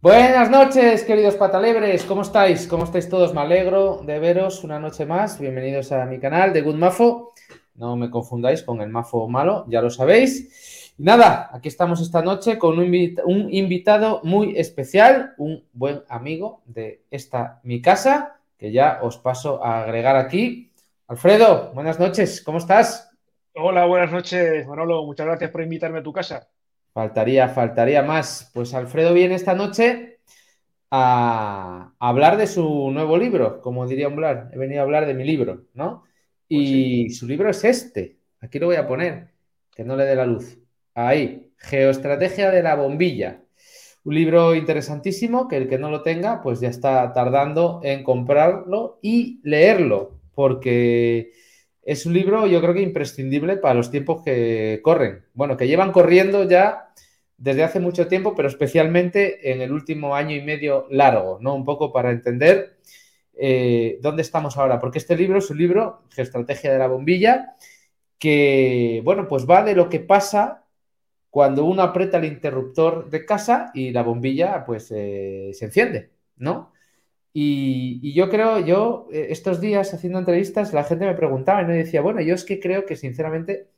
Buenas noches, queridos patalebres. ¿Cómo estáis? ¿Cómo estáis todos? Me alegro de veros una noche más. Bienvenidos a mi canal de Good Mafo. No me confundáis con el Mafo malo, ya lo sabéis. Nada, aquí estamos esta noche con un, un invitado muy especial, un buen amigo de esta mi casa, que ya os paso a agregar aquí. Alfredo, buenas noches, ¿cómo estás? Hola, buenas noches, Manolo. Muchas gracias por invitarme a tu casa. Faltaría, faltaría más. Pues Alfredo viene esta noche a hablar de su nuevo libro, como diría hablar. He venido a hablar de mi libro, ¿no? Pues y su libro es este. Aquí lo voy a poner, que no le dé la luz. Ahí, Geoestrategia de la bombilla. Un libro interesantísimo que el que no lo tenga, pues ya está tardando en comprarlo y leerlo, porque es un libro yo creo que imprescindible para los tiempos que corren. Bueno, que llevan corriendo ya desde hace mucho tiempo, pero especialmente en el último año y medio largo, ¿no? Un poco para entender eh, dónde estamos ahora, porque este libro es un libro, Geoestrategia de la Bombilla, que, bueno, pues va de lo que pasa cuando uno aprieta el interruptor de casa y la bombilla, pues, eh, se enciende, ¿no? Y, yo creo, yo eh, estos días haciendo entrevistas, la gente me preguntaba y me decía, bueno, yo es que creo que sinceramente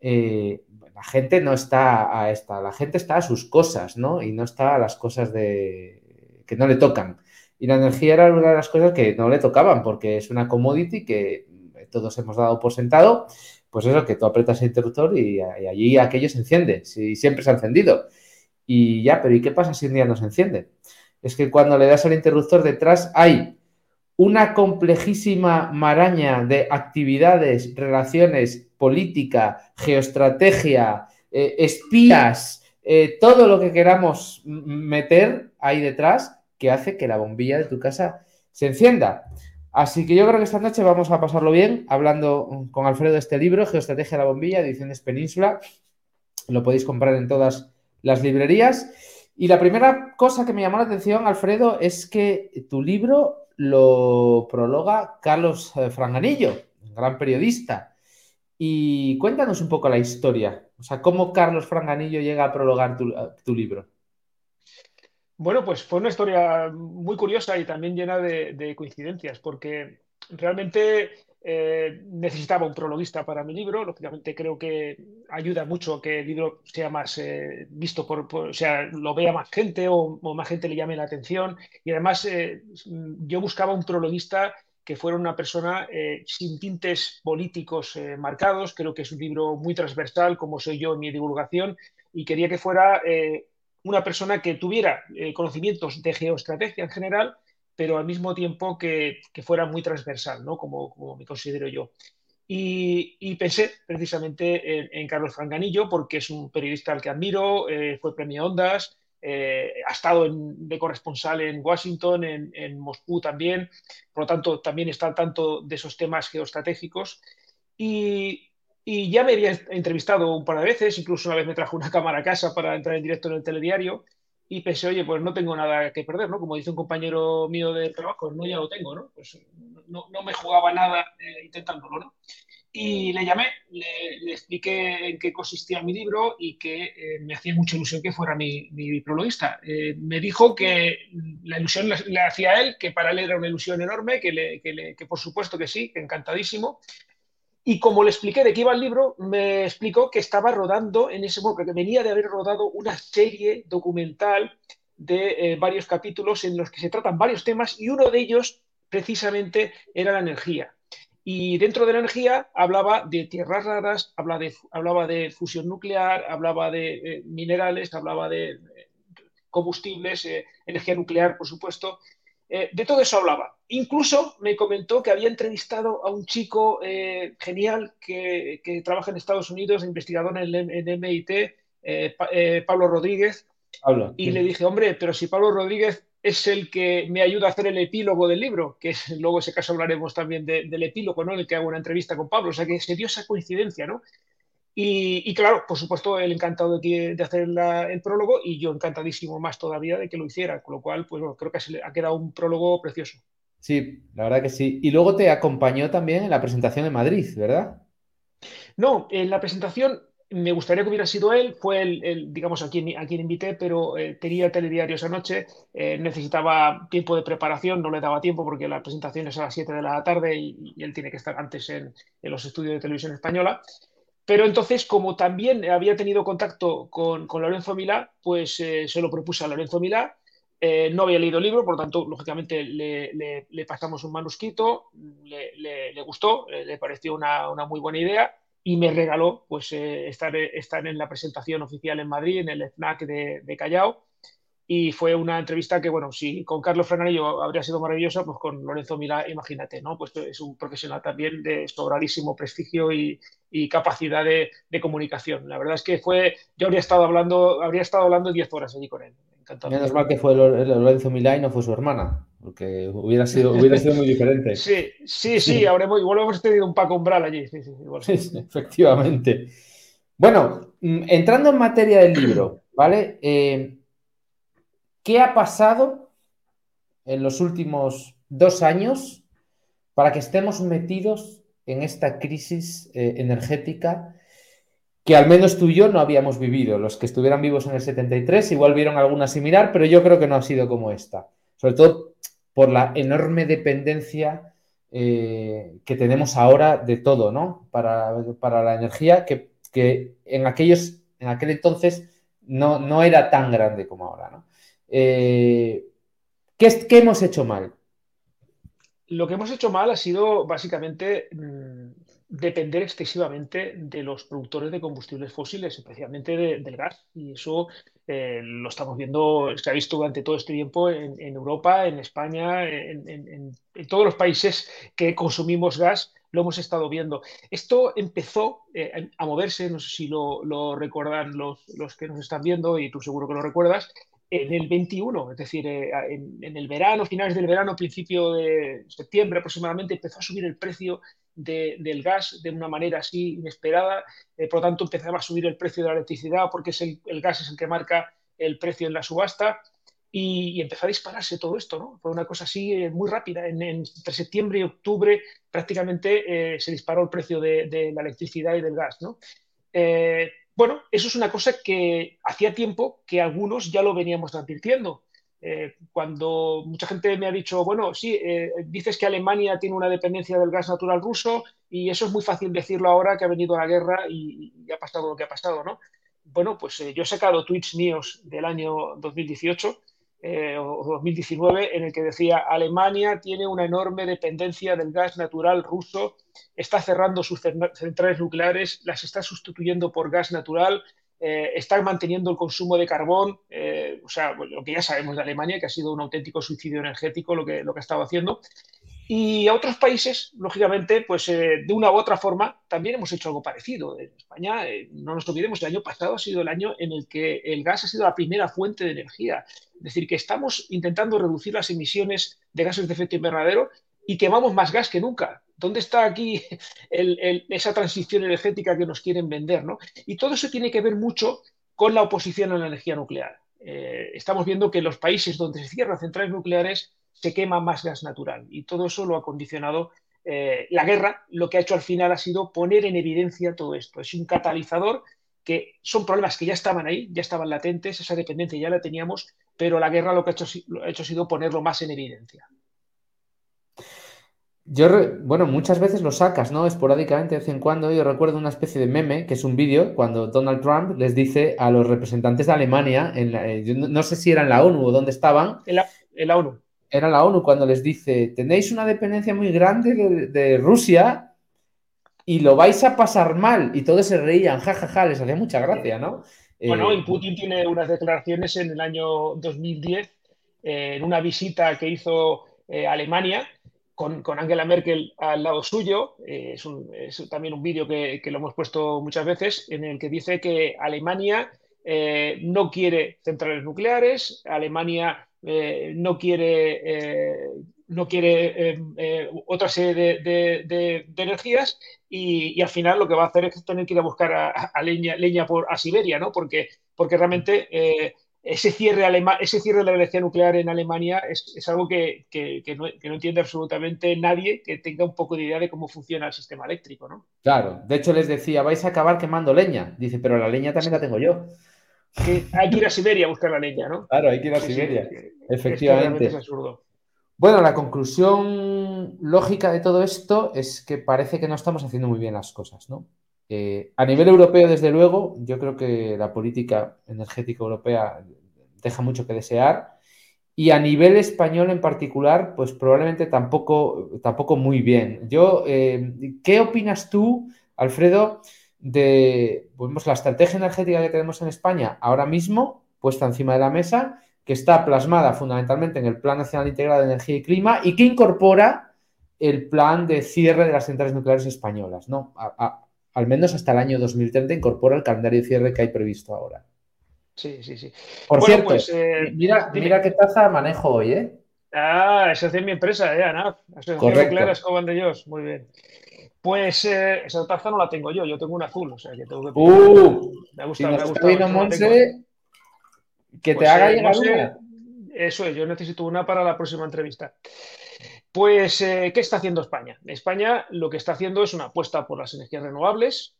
eh, la gente no está a esta, la gente está a sus cosas, ¿no? Y no está a las cosas de que no le tocan. Y la energía era una de las cosas que no le tocaban, porque es una commodity que todos hemos dado por sentado, pues eso, que tú apretas el interruptor y, allí aquello se enciende, si siempre se ha encendido. Y ya, pero ¿y qué pasa si un día no se enciende? Es que cuando le das al interruptor detrás hay una complejísima maraña de actividades, relaciones, política, geoestrategia, eh, espías, eh, todo lo que queramos meter ahí detrás que hace que la bombilla de tu casa se encienda. Así que yo creo que esta noche vamos a pasarlo bien hablando con Alfredo de este libro, Geoestrategia de la Bombilla, Ediciones Península. Lo podéis comprar en todas las librerías. Y la primera cosa que me llamó la atención, Alfredo, es que tu libro lo prologa Carlos eh, Franganillo, gran periodista. Y cuéntanos un poco la historia, o sea, cómo Carlos Franganillo llega a prologar tu, tu libro. Bueno, pues fue una historia muy curiosa y también llena de coincidencias, porque realmente eh, necesitaba un prologuista para mi libro. Lógicamente creo que ayuda mucho que el libro sea más eh, visto por, o sea, lo vea más gente o, más gente le llame la atención. Y además eh, yo buscaba un prologuista que fuera una persona sin tintes políticos marcados. Creo que es un libro muy transversal, como soy yo en mi divulgación, y quería que fuera una persona que tuviera conocimientos de geoestrategia en general pero al mismo tiempo que, fuera muy transversal, ¿no? como, me considero yo. Y, pensé precisamente en, Carlos Franganillo, porque es un periodista al que admiro, eh, fue premio Ondas, eh, ha estado de corresponsal en Washington, en, Moscú también, por lo tanto también está al tanto de esos temas geoestratégicos. Y, y ya me había entrevistado un par de veces, incluso una vez me trajo una cámara a casa para entrar en directo en el telediario y pensé, oye, pues no tengo nada que perder, ¿no? Como dice un compañero mío de trabajo, no ya lo tengo, ¿no? Pues no, no me jugaba nada eh, intentándolo, ¿no? Y le llamé, le, expliqué en qué consistía mi libro y que eh, me hacía mucha ilusión que fuera mi, mi prologuista. Eh, me dijo que la ilusión le, hacía a él, que para él era una ilusión enorme, que, le, que, que por supuesto que sí, que encantadísimo, y como le expliqué de qué iba el libro, me explicó que estaba rodando en ese momento, que venía de haber rodado una serie documental de eh, varios capítulos en los que se tratan varios temas y uno de ellos precisamente era la energía. Y dentro de la energía hablaba de tierras raras, hablaba de, hablaba de fusión nuclear, hablaba de eh, minerales, hablaba de eh, combustibles, energía nuclear, por supuesto, eh, de todo eso hablaba. Incluso me comentó que había entrevistado a un chico eh, genial que, trabaja en Estados Unidos, investigador en, en MIT, eh, Pablo Rodríguez. y le dije, hombre, pero si Pablo Rodríguez es el que me ayuda a hacer el epílogo del libro, que luego en ese caso hablaremos también del epílogo, ¿no? En el que hago una entrevista con Pablo. O sea que se dio esa coincidencia, ¿no? Y, claro, por supuesto, él encantado de, hacer el prólogo y yo encantadísimo más todavía de que lo hiciera, con lo cual, pues bueno, creo que ha quedado un prólogo precioso. Sí, la verdad que sí. Y luego te acompañó también en la presentación en Madrid, ¿verdad? No, en la presentación me gustaría que hubiera sido él, fue el, digamos, a quien, a quien invité, pero eh, tenía telediario esa noche, eh, necesitaba tiempo de preparación, no le daba tiempo porque la presentación es a las 7 de la tarde y, él tiene que estar antes en, los estudios de televisión española. Pero entonces, como también había tenido contacto con, Lorenzo Milá, pues eh, se lo propuse a Lorenzo Milá. no había leído el libro, por lo tanto, lógicamente le, pasamos un manuscrito, le, gustó, le pareció una, muy buena idea y me regaló pues, eh, estar, en la presentación oficial en Madrid, en el FNAC de, Callao. Y fue una entrevista que, bueno, si con Carlos Frananillo habría sido maravillosa, pues con Lorenzo Milá, imagínate, ¿no? Pues es un profesional también de sobradísimo prestigio y, y capacidad de, de, comunicación. La verdad es que fue, yo habría estado hablando, habría estado hablando 10 horas allí con él. Menos mal que fue Lorenzo Milá y no fue su hermana, porque hubiera sido, hubiera sido muy diferente. Sí, sí, sí, habremos, igual hemos tenido un Paco Umbral allí. Sí, sí, efectivamente. Bueno, mm, entrando en materia del libro, ¿vale? Eh, ¿Qué ha pasado en los últimos dos años para que estemos metidos en esta crisis eh, energética que al menos tú y yo no habíamos vivido. Los que estuvieran vivos en el 73 igual vieron alguna similar, pero yo creo que no ha sido como esta. Sobre todo por la enorme dependencia eh, que tenemos ahora de todo, ¿no? Para, la energía que, en, aquellos, en aquel entonces no, no, era tan grande como ahora, ¿no? Eh, ¿qué, ¿Qué hemos hecho mal? Lo que hemos hecho mal ha sido básicamente mm, depender excesivamente de los productores de combustibles fósiles, especialmente del gas. Y eso eh, lo estamos viendo, se ha visto durante todo este tiempo en, Europa, en España, en, todos los países que consumimos gas, lo hemos estado viendo. Esto empezó eh, a moverse, no sé si lo, recuerdan los, los que nos están viendo, y tú seguro que lo recuerdas, en el 21, es decir, eh, en, el verano, finales del verano, principio de septiembre aproximadamente, empezó a subir el precio del gas de una manera así inesperada, eh, por lo tanto empezaba a subir el precio de la electricidad porque es el, gas es el que marca el precio en la subasta y, empezó a dispararse todo esto, ¿no? Fue una cosa así eh, muy rápida, en, entre septiembre y octubre prácticamente se disparó el precio de, la electricidad y del gas, ¿no? Bueno, eso es una cosa que hacía tiempo que algunos ya lo veníamos advirtiendo. Eh, cuando mucha gente me ha dicho, bueno, sí, eh, dices que Alemania tiene una dependencia del gas natural ruso y eso es muy fácil decirlo ahora que ha venido la guerra y, ha pasado lo que ha pasado, ¿no? Bueno, pues eh, yo he sacado tweets míos del año 2018 eh, o 2019 en el que decía Alemania tiene una enorme dependencia del gas natural ruso, está cerrando sus centrales nucleares, las está sustituyendo por gas natural, eh, está manteniendo el consumo de carbón, eh, o sea, lo que ya sabemos de Alemania, que ha sido un auténtico suicidio energético lo que, lo que ha estado haciendo. Y a otros países, lógicamente, pues de una u otra forma, también hemos hecho algo parecido. En España, no nos olvidemos, el año pasado ha sido el año en el que el gas ha sido la primera fuente de energía. Es decir, que estamos intentando reducir las emisiones de gases de efecto invernadero y quemamos más gas que nunca. ¿Dónde está aquí esa transición energética que nos quieren vender? Y todo eso tiene que ver mucho con la oposición a la energía nuclear. Eh, estamos viendo que los países donde se cierran centrales nucleares se quema más gas natural y todo eso lo ha condicionado eh, la guerra. Lo que ha hecho al final ha sido poner en evidencia todo esto. Es un catalizador que son problemas que ya estaban ahí, ya estaban latentes, esa dependencia ya la teníamos, pero la guerra lo que ha hecho, ha hecho ha sido ponerlo más en evidencia. Yo, bueno, muchas veces lo sacas, ¿no? Esporádicamente, de vez en cuando. Yo recuerdo una especie de meme, que es un vídeo, cuando Donald Trump les dice a los representantes de Alemania, en eh, no, sé si era en la ONU o dónde estaban. En la, ONU. Era la ONU cuando les dice, tenéis una dependencia muy grande de Rusia y lo vais a pasar mal. Y todos se reían, jajaja, ja, ja, les hacía mucha gracia, ¿no? Bueno, eh, Putin tiene unas declaraciones en el año 2010, eh, en una visita que hizo eh, Alemania con, Angela Merkel al lado suyo. Es, también un vídeo que, que, lo hemos puesto muchas veces, en el que dice que Alemania no quiere centrales nucleares, Alemania no quiere no quiere eh, eh, otra serie de, energías y, al final lo que va a hacer es tener que ir a buscar a, leña, leña por, a Siberia, ¿no? Porque, porque realmente eh, ese cierre, ese cierre de la energía nuclear en Alemania es, algo que, no, entiende absolutamente nadie que tenga un poco de idea de cómo funciona el sistema eléctrico, ¿no? Claro, de hecho les decía, vais a acabar quemando leña. Dice, pero la leña también la tengo yo. Hay que ir a Siberia a buscar la leña, ¿no? Claro, hay que ir a Siberia. Efectivamente. Es absurdo. Bueno, la conclusión lógica de todo esto es que parece que no estamos haciendo muy bien las cosas, ¿no? Eh, a nivel europeo, desde luego, yo creo que la política energética europea deja mucho que desear. Y a nivel español en particular, pues probablemente tampoco, tampoco muy bien. Yo, eh, ¿qué opinas tú, Alfredo, de pues, la estrategia energética que tenemos en España ahora mismo, puesta encima de la mesa, que está plasmada fundamentalmente en el Plan Nacional Integrado de Energía y Clima y que incorpora el plan de cierre de las centrales nucleares españolas, ¿no? al menos hasta el año 2030 incorpora el calendario de cierre que hay previsto ahora. Sí, sí, sí. Por cierto, pues, eh, mira, mira qué taza manejo hoy, ¿eh? Ah, esa es mi empresa, ¿eh, ANAF? Asociación Nuclear Escoban de Dios, muy bien. Pues eh, esa taza no la tengo yo, yo tengo una azul, o sea que tengo que... ¡Uh! Me gusta, me gusta. Monse, que te pues, haga eh, llegar una. Eso es, yo necesito una para la próxima entrevista. Pues, eh, ¿qué está haciendo España? España lo que está haciendo es una apuesta por las energías renovables,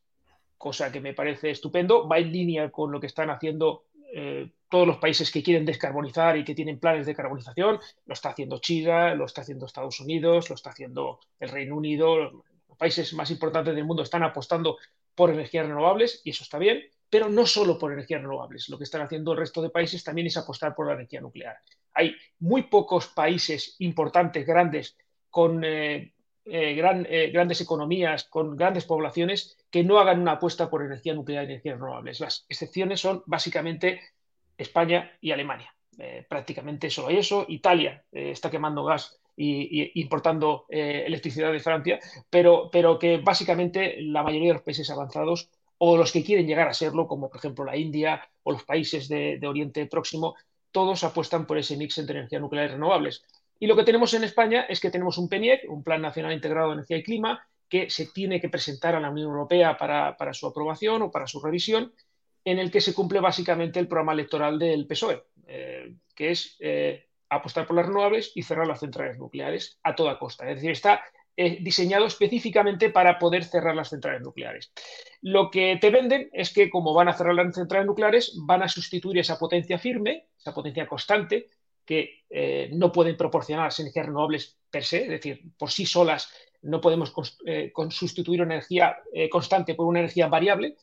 cosa que me parece estupendo, va en línea con lo que están haciendo eh, todos los países que quieren descarbonizar y que tienen planes de carbonización. Lo está haciendo China, lo está haciendo Estados Unidos, lo está haciendo el Reino Unido. Los países más importantes del mundo están apostando por energías renovables y eso está bien, pero no solo por energías renovables. Lo que están haciendo el resto de países también es apostar por la energía nuclear. Hay muy pocos países importantes, grandes, con eh, eh, eh, grandes economías, con grandes poblaciones, que no hagan una apuesta por energía nuclear y energías renovables. Las excepciones son básicamente España y Alemania. prácticamente solo hay eso. Italia está quemando gas y, importando electricidad de Francia, pero, pero que básicamente la mayoría de los países avanzados o los que quieren llegar a serlo, como por ejemplo la India o los países de Oriente Próximo, todos apuestan por ese mix entre energías nucleares renovables. Y lo que tenemos en España es que tenemos un PENIEC, un Plan Nacional Integrado de Energía y Clima, que se tiene que presentar a la Unión Europea para, su aprobación o para su revisión, en el que se cumple básicamente el programa electoral del PSOE, eh, que es eh, apostar por las renovables y cerrar las centrales nucleares a toda costa. Es decir, está eh, diseñado específicamente para poder cerrar las centrales nucleares. Lo que te venden es que como van a cerrar las centrales nucleares, van a sustituir esa potencia firme, esa potencia constante, que eh, no pueden proporcionar las energías renovables per se, es decir, por sí solas no podemos eh, sustituir una energía constante por una energía variable,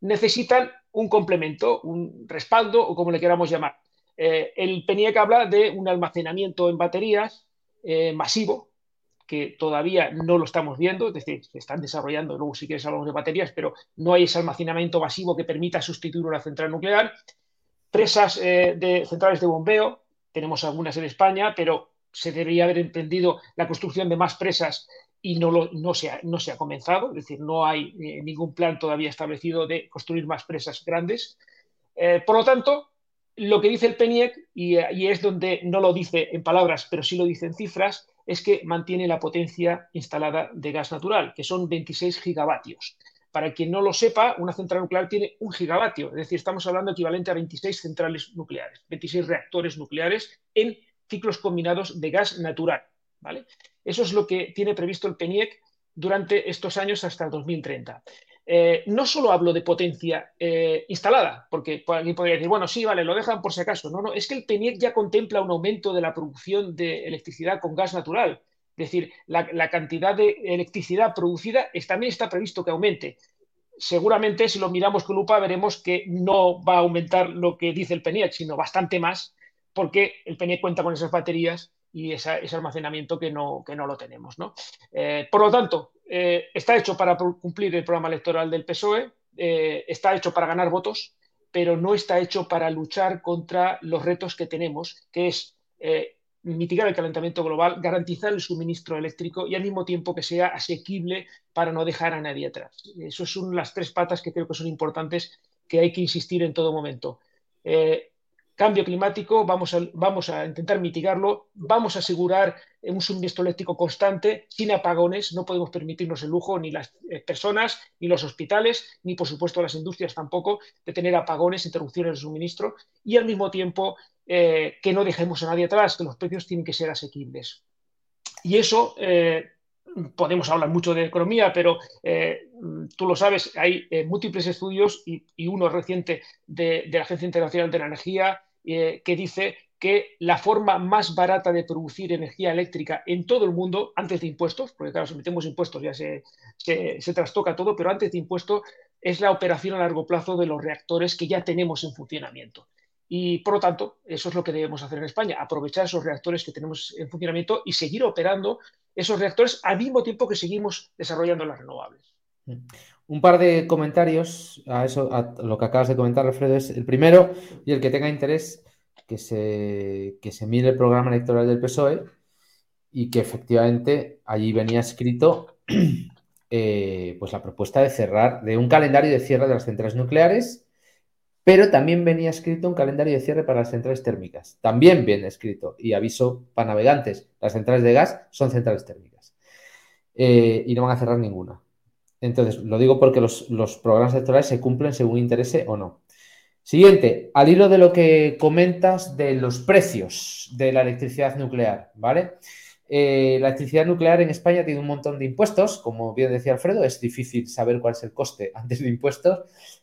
necesitan un complemento, un respaldo o como le queramos llamar. El PENIEC habla de un almacenamiento en baterías masivo, que todavía no lo estamos viendo, es decir, se están desarrollando, luego si quieres hablamos de baterías, pero no hay ese almacenamiento masivo que permita sustituir una central nuclear. Presas eh, de centrales de bombeo, tenemos algunas en España, pero se debería haber emprendido la construcción de más presas y no, se, ha, no se ha comenzado, es decir, no hay eh, ningún plan todavía establecido de construir más presas grandes. Eh, por lo tanto, lo que dice el PENIEC, y, es donde no lo dice en palabras, pero sí lo dice en cifras, es que mantiene la potencia instalada de gas natural, que son 26 gigavatios. Para quien no lo sepa, una central nuclear tiene un gigavatio, es decir, estamos hablando equivalente a 26 centrales nucleares, 26 reactores nucleares en ciclos combinados de gas natural. ¿vale? Eso es lo que tiene previsto el PENIEC durante estos años hasta el 2030. Eh, no solo hablo de potencia eh, instalada, porque alguien podría decir, bueno, sí, vale, lo dejan por si acaso. No, no, es que el PENIEC ya contempla un aumento de la producción de electricidad con gas natural. Es decir, la, cantidad de electricidad producida también está previsto que aumente. Seguramente, si lo miramos con lupa, veremos que no va a aumentar lo que dice el PENIEC, sino bastante más, porque el PENIEC cuenta con esas baterías y ese almacenamiento que no, que no lo tenemos. ¿no? Eh, por lo tanto, eh, está hecho para cumplir el programa electoral del PSOE, eh, está hecho para ganar votos, pero no está hecho para luchar contra los retos que tenemos, que es mitigar el calentamiento global, garantizar el suministro eléctrico y al mismo tiempo que sea asequible para no dejar a nadie atrás. Esas son las tres patas que creo que son importantes que hay que insistir en todo momento cambio climático, vamos a, intentar mitigarlo, vamos a asegurar un suministro eléctrico constante, sin apagones, no podemos permitirnos el lujo, ni las eh, personas, ni los hospitales, ni por supuesto las industrias tampoco, de tener apagones, interrupciones de suministro, y al mismo tiempo eh, que no dejemos a nadie atrás, que los precios tienen que ser asequibles. Y eso eh, podemos hablar mucho de economía, pero eh, tú lo sabes, hay eh, múltiples estudios y, uno reciente de, la Agencia Internacional de la Energía eh, que dice que la forma más barata de producir energía eléctrica en todo el mundo, antes de impuestos, porque claro, si metemos impuestos ya se, se trastoca todo, pero antes de impuestos es la operación a largo plazo de los reactores que ya tenemos en funcionamiento. Y por lo tanto, eso es lo que debemos hacer en España, aprovechar esos reactores que tenemos en funcionamiento y seguir operando esos reactores al mismo tiempo que seguimos desarrollando las renovables. Un par de comentarios a eso, a lo que acabas de comentar, Alfredo, es el primero y el que tenga interés que se, que se mire el programa electoral del PSOE y que efectivamente allí venía escrito eh, pues la propuesta de cerrar, de un calendario de cierre de las centrales nucleares pero también venía escrito un calendario de cierre para las centrales térmicas. También viene escrito, y aviso para navegantes, las centrales de gas son centrales térmicas. Eh, y no van a cerrar ninguna. Entonces, lo digo porque los, programas electorales se cumplen según interese o no. Siguiente, al hilo de lo que comentas de los precios de la electricidad nuclear, ¿vale? Eh, la electricidad nuclear en España tiene un montón de impuestos, como bien decía Alfredo, es difícil saber cuál es el coste antes de impuestos,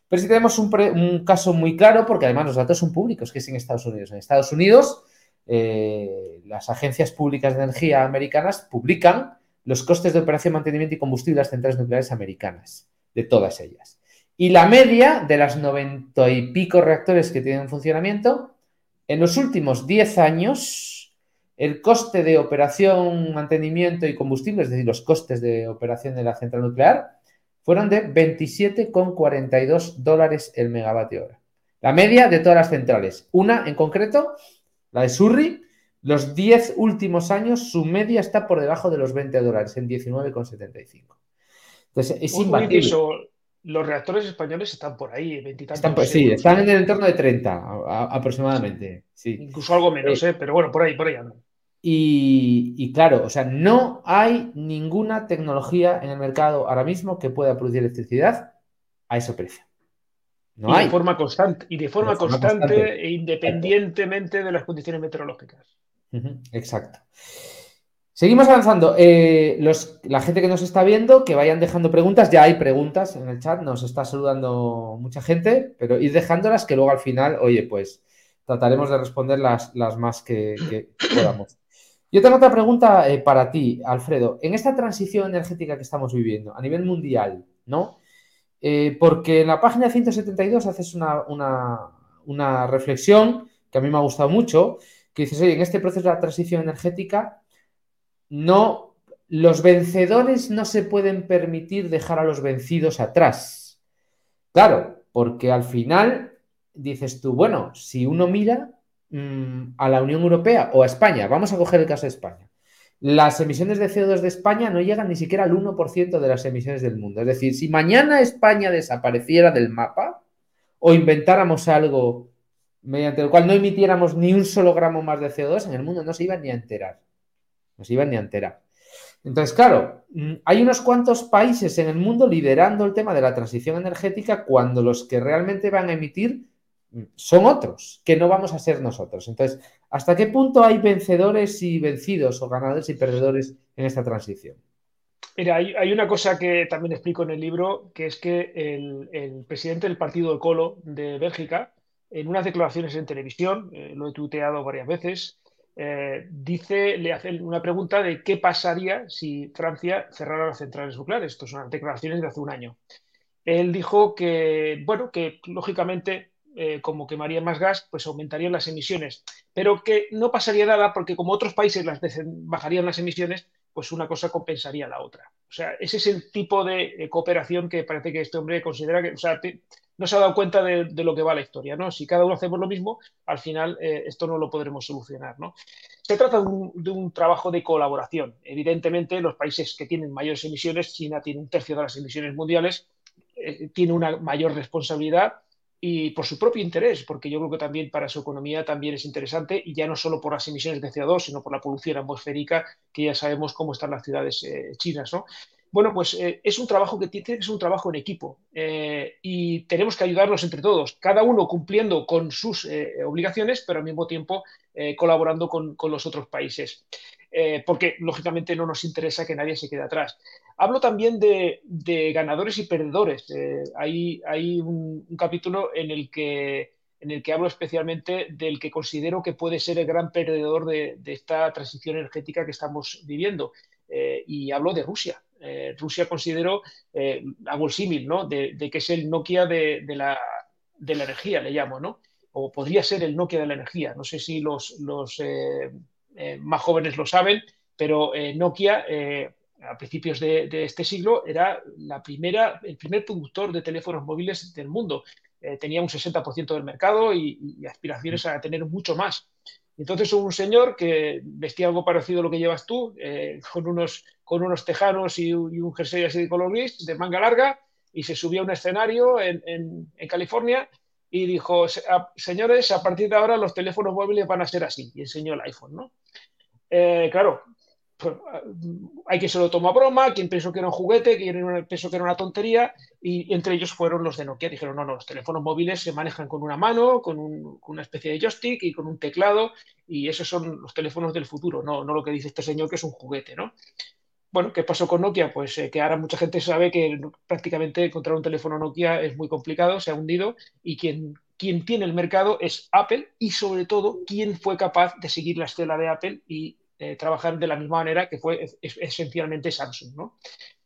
pero sí tenemos un, caso muy claro, porque además los datos son públicos, que es en Estados Unidos. En Estados Unidos, eh, las agencias públicas de energía americanas publican los costes de operación, mantenimiento y combustible de las centrales nucleares americanas, de todas ellas. Y la media de las noventa y pico reactores que tienen funcionamiento, en los últimos 10 años, el coste de operación, mantenimiento y combustible, es decir, los costes de operación de la central nuclear, fueron de 27,42 dólares el megavatio hora. La media de todas las centrales. Una en concreto, la de Surrey, los 10 últimos años su media está por debajo de los 20 dólares, en 19,75. Entonces, es imbatible. Los reactores españoles están por ahí, 20 están, Sí, están en el entorno de 30 aproximadamente. Sí. Incluso algo menos, eh, pero bueno, por ahí, por ahí andan. Y, claro, o sea, no hay ninguna tecnología en el mercado ahora mismo que pueda producir electricidad a ese precio. No y hay. De forma constante, y de forma, constante, e independientemente de las condiciones meteorológicas. Exacto. Seguimos avanzando. Eh, la gente que nos está viendo, que vayan dejando preguntas. Ya hay preguntas en el chat, nos está saludando mucha gente, pero ir dejándolas que luego al final, oye, pues trataremos de responder las, más que podamos. Yo tengo otra pregunta eh, para ti, Alfredo. En esta transición energética que estamos viviendo a nivel mundial, ¿no? Eh, porque en la página 172 haces una, reflexión que a mí me ha gustado mucho, que dices, oye, en este proceso de la transición energética, no, los vencedores no se pueden permitir dejar a los vencidos atrás. Claro, porque al final dices tú, bueno, si uno mira, Mm, a la Unión Europea o a España, vamos a coger el caso de España, las emisiones de CO2 de España no llegan ni siquiera al 1% de las emisiones del mundo. Es decir, si mañana España desapareciera del mapa o inventáramos algo mediante el cual no emitiéramos ni un solo gramo más de CO2, en el mundo no se iban ni a enterar. No se iban ni a enterar. Entonces, claro, mm, hay unos cuantos países en el mundo liderando el tema de la transición energética cuando los que realmente van a emitir son otros, que no vamos a ser nosotros. Entonces, ¿hasta qué punto hay vencedores y vencidos o ganadores y perdedores en esta transición? Mira, hay, una cosa que también explico en el libro, que es que el, presidente del partido Colo de Bélgica, en unas declaraciones en televisión, eh, lo he tuteado varias veces, eh, dice, le hace una pregunta de qué pasaría si Francia cerrara las centrales nucleares. Estas son las declaraciones de hace un año. Él dijo que, bueno, que lógicamente eh, como quemarían más gas, pues aumentarían las emisiones. Pero que no pasaría nada porque como otros países las bajarían las emisiones, pues una cosa compensaría la otra. O sea, ese es el tipo de cooperación que parece que este hombre considera que, o sea, no se ha dado cuenta de, lo que va la historia, ¿no? Si cada uno hacemos lo mismo, al final eh, esto no lo podremos solucionar, ¿no? Se trata de un, de un, trabajo de colaboración. Evidentemente, los países que tienen mayores emisiones, China tiene un tercio de las emisiones mundiales, eh, tiene una mayor responsabilidad y por su propio interés, porque yo creo que también para su economía también es interesante, y ya no solo por las emisiones de CO2, sino por la polución atmosférica, que ya sabemos cómo están las ciudades eh, chinas. ¿no? Bueno, pues eh, es un trabajo que tiene que ser un trabajo en equipo eh, y tenemos que ayudarnos entre todos, cada uno cumpliendo con sus obligaciones, pero al mismo tiempo colaborando con, con, los otros países, porque lógicamente no nos interesa que nadie se quede atrás. Hablo también de, ganadores y perdedores. Eh, hay, un, capítulo en el, que, hablo especialmente del que considero que puede ser el gran perdedor de, esta transición energética que estamos viviendo. Eh, y hablo de Rusia. Eh, Rusia considero, hago el ¿no? De, que es el Nokia de, la, energía, le llamo, ¿no? O podría ser el Nokia de la energía. No sé si los más jóvenes lo saben, pero Nokia a principios de, este siglo, era la primera, el primer productor de teléfonos móviles del mundo. Eh, tenía un 60% del mercado y, aspiraciones a tener mucho más. Entonces hubo un señor que vestía algo parecido a lo que llevas tú, eh, con, unos, con unos tejanos y, un jersey así de color gris, de manga larga, y se subió a un escenario en, en California y dijo, señores, a partir de ahora los teléfonos móviles van a ser así, y enseñó el iPhone, ¿no? Eh, claro, pues, hay quien se lo tomó a broma, quien pensó que era un juguete, quien pensó que era una tontería, y entre ellos fueron los de Nokia. Dijeron, no, no, los teléfonos móviles se manejan con una mano, con, una especie de joystick y con un teclado, y esos son los teléfonos del futuro, no, no lo que dice este señor que es un juguete, ¿no? Bueno, ¿qué pasó con Nokia? Pues eh, que ahora mucha gente sabe que prácticamente encontrar un teléfono Nokia es muy complicado, se ha hundido, y quien, quien tiene el mercado es Apple, y sobre todo, quien fue capaz de seguir la estela de Apple y eh, trabajar de la misma manera que fue esencialmente Samsung. ¿no?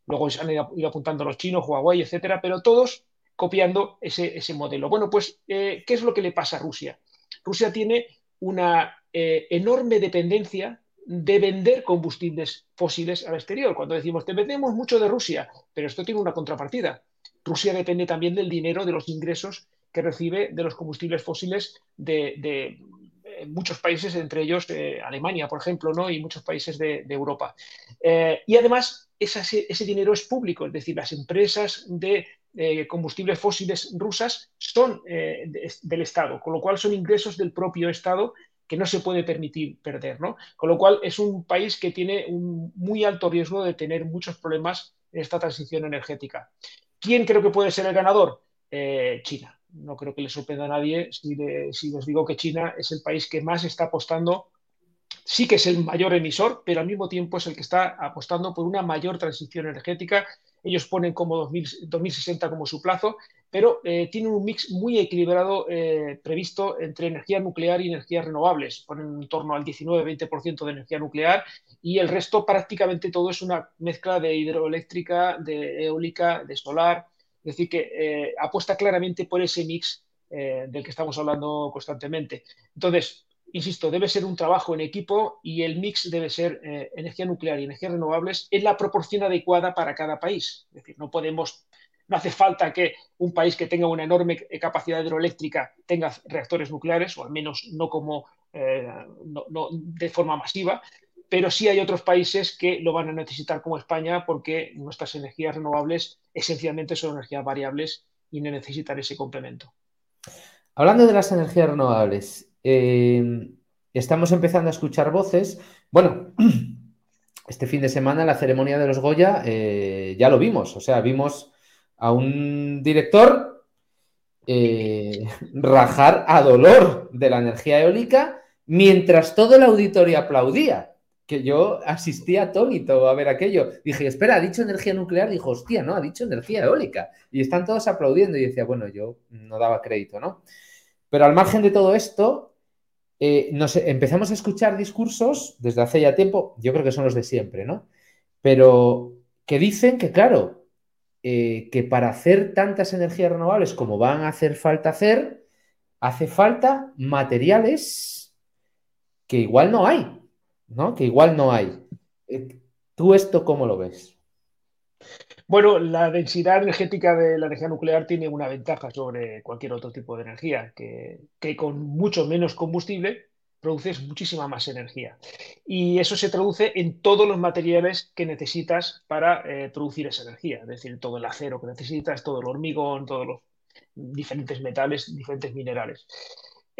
Luego han ido, apuntando los chinos, Huawei, etcétera, pero todos copiando ese, modelo. Bueno, pues, eh, ¿qué es lo que le pasa a Rusia? Rusia tiene una enorme dependencia de vender combustibles fósiles al exterior. Cuando decimos, dependemos mucho de Rusia, pero esto tiene una contrapartida. Rusia depende también del dinero, de los ingresos que recibe de los combustibles fósiles de, en muchos países, entre ellos eh, Alemania, por ejemplo, ¿no? y muchos países de, Europa. Eh, y además, ese, dinero es público, es decir, las empresas de eh, combustibles fósiles rusas son del Estado, con lo cual son ingresos del propio Estado que no se puede permitir perder. ¿no? Con lo cual, es un país que tiene un muy alto riesgo de tener muchos problemas en esta transición energética. ¿Quién creo que puede ser el ganador? China no creo que le sorprenda a nadie si, les digo que China es el país que más está apostando, sí que es el mayor emisor, pero al mismo tiempo es el que está apostando por una mayor transición energética. Ellos ponen como 2060 como su plazo, pero eh, tienen un mix muy equilibrado eh, previsto entre energía nuclear y energías renovables. Ponen en torno al 19-20% de energía nuclear y el resto prácticamente todo es una mezcla de hidroeléctrica, de eólica, de solar es decir, que eh, apuesta claramente por ese mix eh, del que estamos hablando constantemente. Entonces, insisto, debe ser un trabajo en equipo y el mix debe ser eh, energía nuclear y energías renovables en la proporción adecuada para cada país. Es decir, no podemos, no hace falta que un país que tenga una enorme capacidad hidroeléctrica tenga reactores nucleares, o al menos no como no, de forma masiva, pero sí hay otros países que lo van a necesitar como España porque nuestras energías renovables esencialmente son energías variables y necesitan ese complemento. Hablando de las energías renovables, eh, estamos empezando a escuchar voces. Bueno, este fin de semana la ceremonia de los Goya eh, ya lo vimos, o sea, vimos a un director eh, rajar a dolor de la energía eólica mientras todo el auditorio aplaudía que yo asistía atónito a ver aquello. Dije, espera, ha dicho energía nuclear. Dijo, hostia, no, ha dicho energía eólica. Y están todos aplaudiendo. Y decía, bueno, yo no daba crédito, ¿no? Pero al margen de todo esto, eh, empezamos a escuchar discursos desde hace ya tiempo, yo creo que son los de siempre, ¿no? Pero que dicen que, claro, eh, que para hacer tantas energías renovables como van a hacer falta hacer, hace falta materiales que igual no hay. ¿no? Que igual no hay. Eh, ¿Tú esto cómo lo ves? Bueno, la densidad energética de la energía nuclear tiene una ventaja sobre cualquier otro tipo de energía, que, con mucho menos combustible produces muchísima más energía. Y eso se traduce en todos los materiales que necesitas para eh, producir esa energía, es decir, todo el acero que necesitas, todo el hormigón, todos los... diferentes metales, diferentes minerales.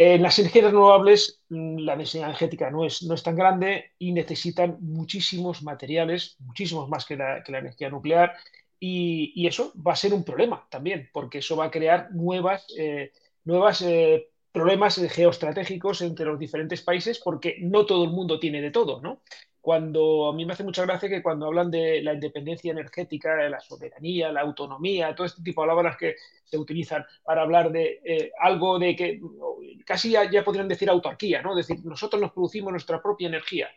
En las energías renovables mm, la densidad energética no es, no es tan grande y necesitan muchísimos materiales, muchísimos más que la, energía nuclear, y, eso va a ser un problema también, porque eso va a crear nuevas, eh, nuevas eh, problemas geoestratégicos entre los diferentes países, porque no todo el mundo tiene de todo, ¿no? cuando a mí me hace mucha gracia que cuando hablan de la independencia energética, de la soberanía, la autonomía, todo este tipo de palabras que se utilizan para hablar de eh, algo de que casi ya, podrían decir autarquía, ¿no? Es decir, nosotros nos producimos nuestra propia energía.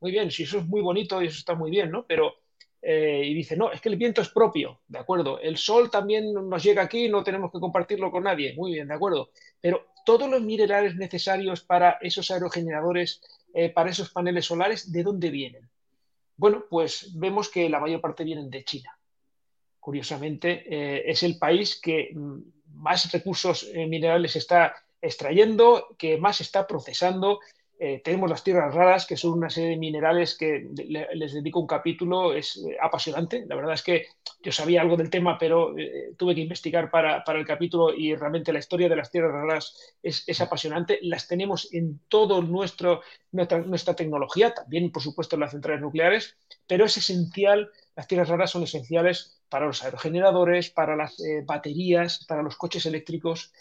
Muy bien, si eso es muy bonito y eso está muy bien, ¿no? Pero, eh, y dice, no, es que el viento es propio, ¿de acuerdo? El sol también nos llega aquí, no tenemos que compartirlo con nadie, muy bien, ¿de acuerdo? Pero todos los minerales necesarios para esos aerogeneradores eh, para esos paneles solares, ¿de dónde vienen? Bueno, pues vemos que la mayor parte vienen de China. Curiosamente, eh, es el país que mm, más recursos minerales está extrayendo, que más está procesando eh, tenemos las tierras raras, que son una serie de minerales que les dedico un capítulo, es eh, apasionante. La verdad es que yo sabía algo del tema, pero eh, tuve que investigar para, el capítulo y realmente la historia de las tierras raras es, apasionante. Las tenemos en todo nuestro, nuestra, tecnología, también por supuesto en las centrales nucleares, pero es esencial, las tierras raras son esenciales para los aerogeneradores, para las baterías, para los coches eléctricos.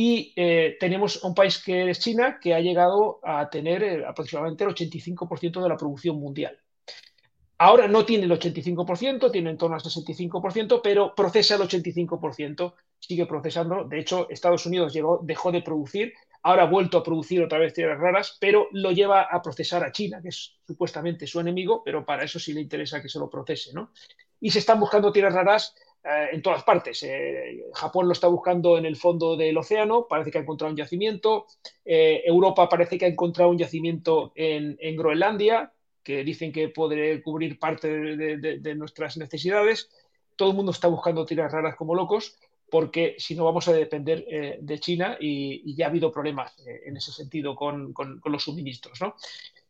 Y eh, tenemos un país que es China, que ha llegado a tener eh, aproximadamente el 85% de la producción mundial. Ahora no tiene el 85%, tiene en torno al 65%, pero procesa el 85%, sigue procesando. De hecho, Estados Unidos llegó, dejó de producir, ahora ha vuelto a producir otra vez tierras raras, pero lo lleva a procesar a China, que es supuestamente su enemigo, pero para eso sí le interesa que se lo procese. ¿no? Y se están buscando tierras raras eh, en todas partes. Eh, Japón lo está buscando en el fondo del océano, parece que ha encontrado un yacimiento. Eh, Europa parece que ha encontrado un yacimiento en, Groenlandia, que dicen que puede cubrir parte de, nuestras necesidades. Todo el mundo está buscando tiras raras como locos, porque si no vamos a depender de China y, ya ha habido problemas en ese sentido con, los suministros.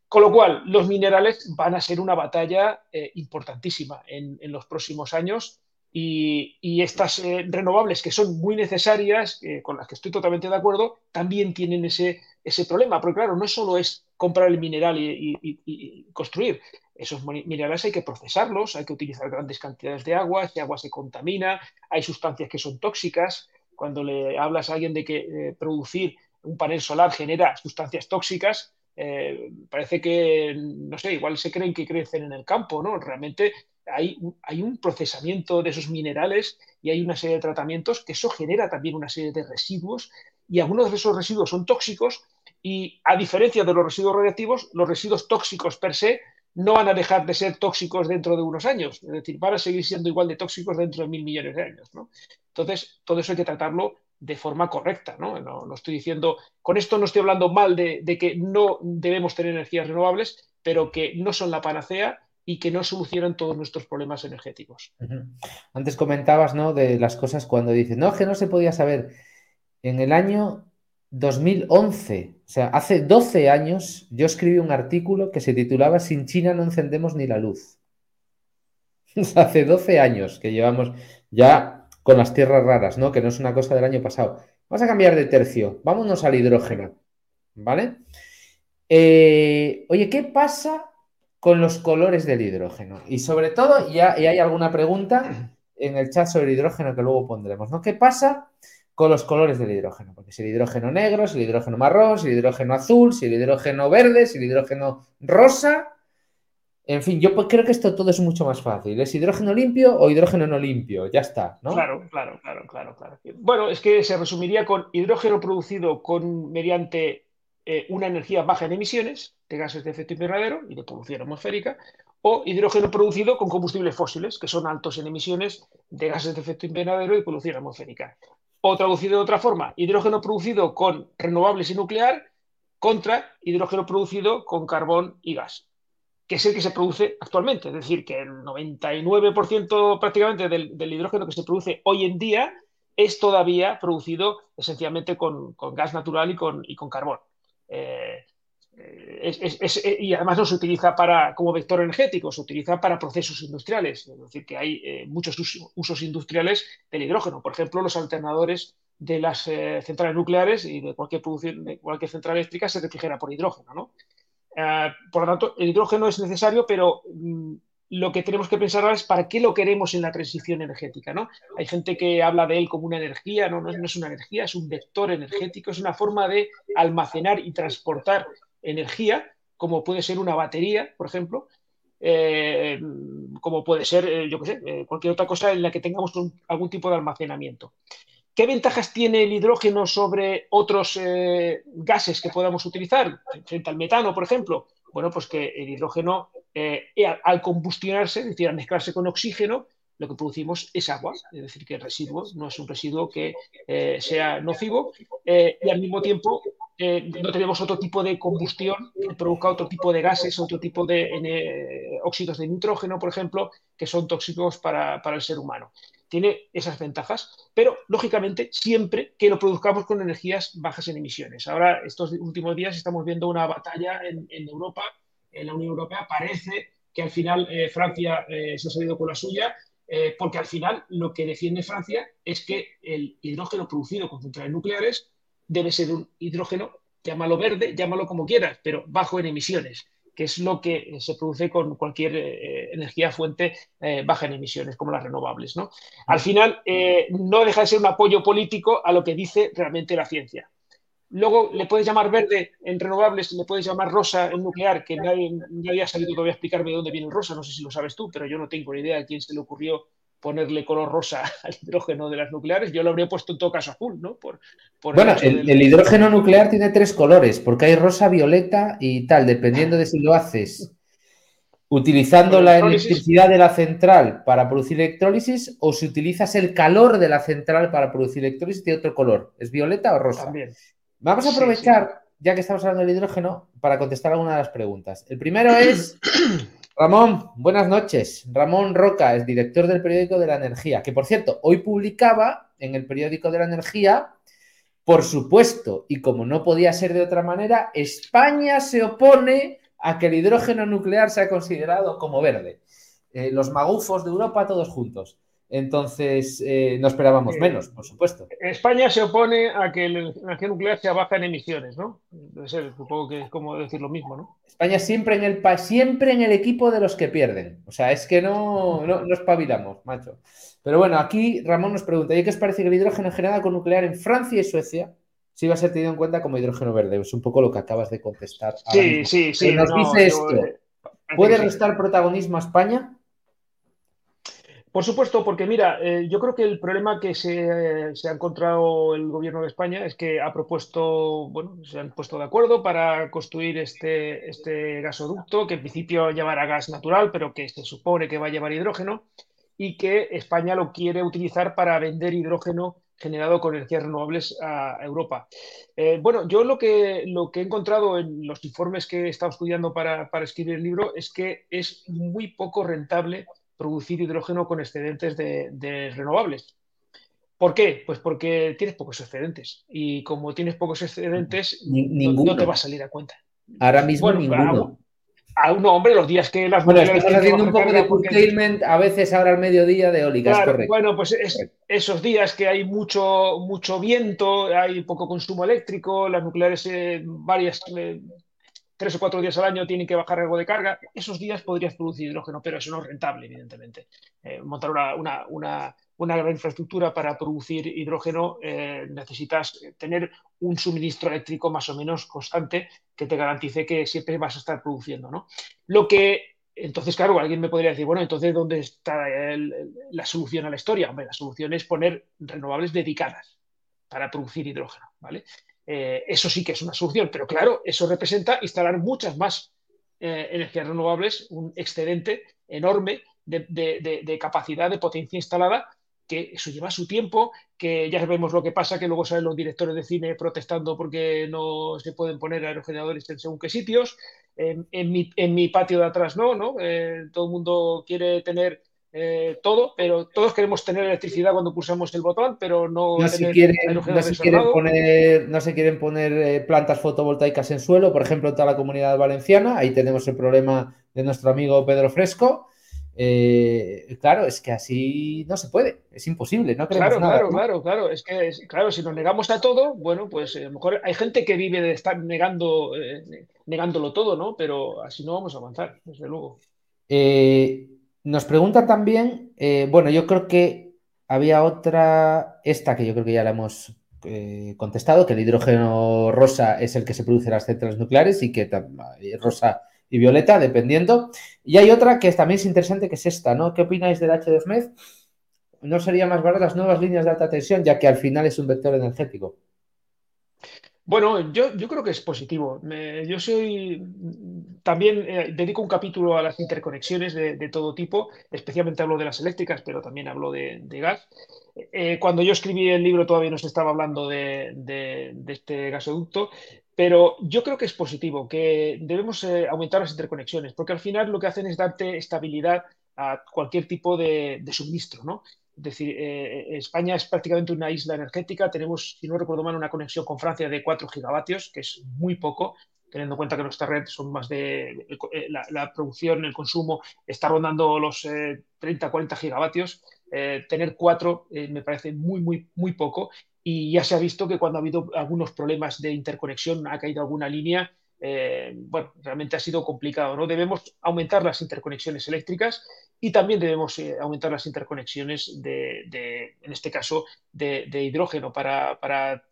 Con lo cual, los minerales van a ser una batalla importantísima en, los próximos años y, estas eh, renovables que son muy necesarias, eh, con las que estoy totalmente de acuerdo, también tienen ese, ese problema. Porque claro, no solo es comprar el mineral y, construir. Esos minerales hay que procesarlos, hay que utilizar grandes cantidades de agua, ese agua se contamina, hay sustancias que son tóxicas. Cuando le hablas a alguien de que eh, producir un panel solar genera sustancias tóxicas, parece que, no sé, igual se creen que crecen en el campo, ¿no? Realmente hay, un procesamiento de esos minerales y hay una serie de tratamientos que eso genera también una serie de residuos y algunos de esos residuos son tóxicos y a diferencia de los residuos radiactivos, los residuos tóxicos per se no van a dejar de ser tóxicos dentro de unos años, es decir, van a seguir siendo igual de tóxicos dentro de mil millones de años. Entonces, todo eso hay que tratarlo de forma correcta. ¿no? No, estoy diciendo, con esto no estoy hablando mal de, de que no debemos tener energías renovables, pero que no son la panacea y que no solucionan todos nuestros problemas energéticos. Antes comentabas, ¿no? De las cosas cuando dices, no, que no se podía saber. En el año 2011, o sea, hace 12 años, yo escribí un artículo que se titulaba Sin China no encendemos ni la luz. hace 12 años que llevamos ya con las tierras raras, ¿no? Que no es una cosa del año pasado. Vamos a cambiar de tercio. Vámonos al hidrógeno. ¿Vale? Eh, oye, ¿qué pasa con los colores del hidrógeno. Y sobre todo, y hay alguna pregunta en el chat sobre el hidrógeno que luego pondremos, ¿no? ¿Qué pasa con los colores del hidrógeno? Porque si el hidrógeno negro, si el hidrógeno marrón, si el hidrógeno azul, si el hidrógeno verde, si el hidrógeno rosa. En fin, yo creo que esto todo es mucho más fácil. ¿Es hidrógeno limpio o hidrógeno no limpio? Ya está, ¿no? Claro, claro, claro, claro, claro. Bueno, es que se resumiría con hidrógeno producido con, mediante eh, una energía baja en emisiones de gases de efecto invernadero y de producción atmosférica, o hidrógeno producido con combustibles fósiles, que son altos en emisiones de gases de efecto invernadero y producción atmosférica. O traducido de otra forma, hidrógeno producido con renovables y nuclear contra hidrógeno producido con carbón y gas, que es el que se produce actualmente. Es decir, que el 99% prácticamente del, hidrógeno que se produce hoy en día es todavía producido esencialmente con, gas natural y con carbón. Eh, eh, y además no se utiliza para, como vector energético, se utiliza para procesos industriales. Es decir, que hay eh, muchos usos industriales del hidrógeno. Por ejemplo, los alternadores de las centrales nucleares y de cualquier producción, de cualquier central eléctrica se refrigera por hidrógeno. ¿no? Por lo tanto, el hidrógeno es necesario, pero mm, lo que tenemos que pensar ahora es para qué lo queremos en la transición energética. ¿no? Hay gente que habla de él como una energía, no, no, es una energía, es un vector energético, es una forma de almacenar y transportar energía, como puede ser una batería, por ejemplo, eh, como puede ser, eh, yo qué sé, eh, cualquier otra cosa en la que tengamos algún tipo de almacenamiento. ¿Qué ventajas tiene el hidrógeno sobre otros gases que podamos utilizar, frente al metano, por ejemplo? Bueno, pues que el hidrógeno, al combustionarse, es decir, al mezclarse con oxígeno, lo que producimos es agua, es decir, que el residuo no es un residuo que sea nocivo y al mismo tiempo eh, no tenemos otro tipo de combustión que provoca otro tipo de gases, otro tipo de eh, óxidos de nitrógeno, por ejemplo, que son tóxicos para, el ser humano. Tiene esas ventajas, pero lógicamente siempre que lo produzcamos con energías bajas en emisiones. Ahora, estos últimos días estamos viendo una batalla en, Europa, en la Unión Europea. Parece que al final eh, Francia se ha salido con la suya, porque al final lo que defiende Francia es que el hidrógeno producido con centrales nucleares debe ser un hidrógeno, llámalo verde, llámalo como quieras, pero bajo en emisiones, que es lo que se produce con cualquier eh, energía fuente eh, baja en emisiones, como las renovables. ¿no? Al final, eh, no deja de ser un apoyo político a lo que dice realmente la ciencia. Luego le puedes llamar verde en renovables, le puedes llamar rosa en nuclear, que nadie, nadie ha salido todavía a explicarme de dónde viene el rosa, no sé si lo sabes tú, pero yo no tengo ni idea de quién se le ocurrió ponerle color rosa al hidrógeno de las nucleares. Yo lo habría puesto en todo caso azul, ¿no? Por, bueno, el, hidrógeno nuclear tiene tres colores, porque hay rosa, violeta y tal, dependiendo de si lo haces utilizando la electricidad de la central para producir electrólisis o si utilizas el calor de la central para producir electrólisis, tiene otro color. ¿Es violeta o rosa? También. Vamos a aprovechar, ya que estamos hablando del hidrógeno, para contestar alguna de las preguntas. El primero es Ramón, buenas noches. Ramón Roca es director del periódico de la energía, que por cierto, hoy publicaba en el periódico de la energía, por supuesto, y como no podía ser de otra manera, España se opone a que el hidrógeno nuclear sea considerado como verde. Eh, los magufos de Europa todos juntos. Entonces, eh, no esperábamos menos, por supuesto. España se opone a que la energía nuclear sea baja en emisiones, ¿no? Debe ser, supongo que es como decir lo mismo, ¿no? España siempre en el, siempre en el equipo de los que pierden. O sea, es que no, no, no espabilamos, macho. Pero bueno, aquí Ramón nos pregunta, ¿y qué os parece que el hidrógeno generado con nuclear en Francia y Suecia sí va a ser tenido en cuenta como hidrógeno verde? Es un poco lo que acabas de contestar. Sí, sí, sí. nos dice esto, eh, ¿puede restar protagonismo a España? Por supuesto, porque mira, eh, yo creo que el problema que se, ha encontrado el gobierno de España es que ha propuesto, bueno, se han puesto de acuerdo para construir este, este gasoducto que en principio llevará gas natural, pero que se supone que va a llevar hidrógeno y que España lo quiere utilizar para vender hidrógeno generado con energías renovables a Europa. Eh, bueno, yo lo que, lo que he encontrado en los informes que he estado estudiando para escribir el libro es que es muy poco rentable producir hidrógeno con excedentes de, renovables. ¿Por qué? Pues porque tienes pocos excedentes. Y como tienes pocos excedentes, no, te va a salir a cuenta. Ahora mismo ninguno. A, un hombre, los días que las Bueno, estamos haciendo un poco de curtailment a veces ahora al mediodía de eólicas, correcto. Bueno, pues esos días que hay mucho, mucho viento, hay poco consumo eléctrico, las nucleares eh, varias eh, tres o cuatro días al año tienen que bajar algo de carga, esos días podrías producir hidrógeno, pero eso no es rentable, evidentemente. Eh, montar una, gran infraestructura para producir hidrógeno eh, necesitas tener un suministro eléctrico más o menos constante que te garantice que siempre vas a estar produciendo. ¿no? Lo que entonces, claro, alguien me podría decir, bueno, entonces, ¿dónde está la solución a la historia? Hombre, la solución es poner renovables dedicadas para producir hidrógeno, ¿vale? Eh, eso sí que es una solución, pero claro, eso representa instalar muchas más eh, energías renovables, un excedente enorme de, capacidad de potencia instalada, que eso lleva su tiempo, que ya sabemos lo que pasa, que luego salen los directores de cine protestando porque no se pueden poner aerogeneradores en según qué sitios. En, mi, patio de atrás no, ¿no? Eh, todo el mundo quiere tener eh, todo, pero todos queremos tener electricidad cuando pulsamos el botón, pero no, no se quieren, no se quieren poner, no se quieren poner eh, plantas fotovoltaicas en suelo, por ejemplo, en toda la comunidad valenciana, ahí tenemos el problema de nuestro amigo Pedro Fresco. Eh, claro, es que así no se puede, es imposible, no Claro, claro, claro, claro, es que claro, si nos negamos a todo, bueno, pues a lo mejor hay gente que vive de estar negando, negándolo todo, ¿no? Pero así no vamos a avanzar, desde luego. Eh, nos pregunta también, eh, bueno, yo creo que había otra, esta que yo creo que ya la hemos eh, contestado, que el hidrógeno rosa es el que se produce en las centrales nucleares y que eh, rosa y violeta, dependiendo. Y hay otra que también es interesante, que es esta, ¿no? ¿Qué opináis del H de Smith? ¿No sería más barato las nuevas líneas de alta tensión, ya que al final es un vector energético? Bueno, yo, creo que es positivo. yo soy también eh, dedico un capítulo a las interconexiones de, todo tipo, especialmente hablo de las eléctricas, pero también hablo de, gas. Eh, cuando yo escribí el libro todavía no se estaba hablando de, este gasoducto, pero yo creo que es positivo, que debemos eh, aumentar las interconexiones, porque al final lo que hacen es darte estabilidad a cualquier tipo de, suministro, ¿no? Decir, eh, España es prácticamente una isla energética. Tenemos, si no recuerdo mal, una conexión con Francia de 4 gigavatios, que es muy poco, teniendo en cuenta que nuestra red son más de. Eh, la, producción, el consumo está rondando los 30, eh, 40 gigavatios. tener 4 me parece muy, muy, muy poco. Y ya se ha visto que cuando ha habido algunos problemas de interconexión, ha caído alguna línea, bueno, realmente ha sido complicado. ¿no? Debemos aumentar las interconexiones eléctricas y también debemos eh, aumentar las interconexiones de, en este caso, de, hidrógeno para,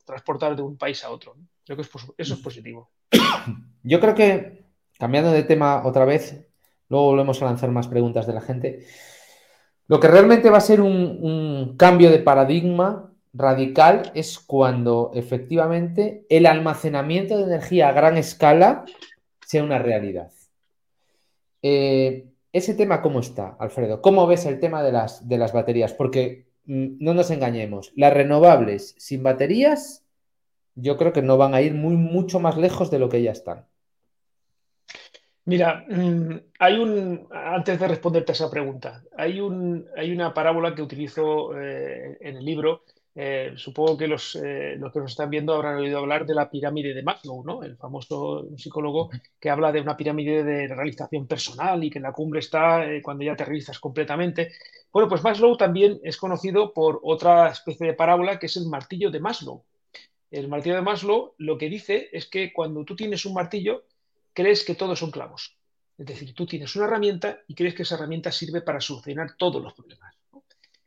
transportar de un país a otro. Creo que eso es positivo. Yo creo que, cambiando de tema otra vez, luego volvemos a lanzar más preguntas de la gente. Lo que realmente va a ser un cambio de paradigma radical es cuando efectivamente el almacenamiento de energía a gran escala sea una realidad. Eh, ese tema, ¿cómo está, Alfredo? ¿Cómo ves el tema de las, de las baterías? Porque mm, no nos engañemos, las renovables sin baterías, yo creo que no van a ir muy, mucho más lejos de lo que ya están. Mira, mm, hay un, antes de responderte a esa pregunta, hay, un, hay una parábola que utilizo eh, en el libro eh, supongo que los, eh, los, que nos están viendo habrán oído hablar de la pirámide de Maslow, ¿no? el famoso psicólogo que habla de una pirámide de realización personal y que en la cumbre está eh, cuando ya te realizas completamente. Bueno, pues Maslow también es conocido por otra especie de parábola que es el martillo de Maslow. El martillo de Maslow lo que dice es que cuando tú tienes un martillo, crees que todos son clavos. Es decir, tú tienes una herramienta y crees que esa herramienta sirve para solucionar todos los problemas.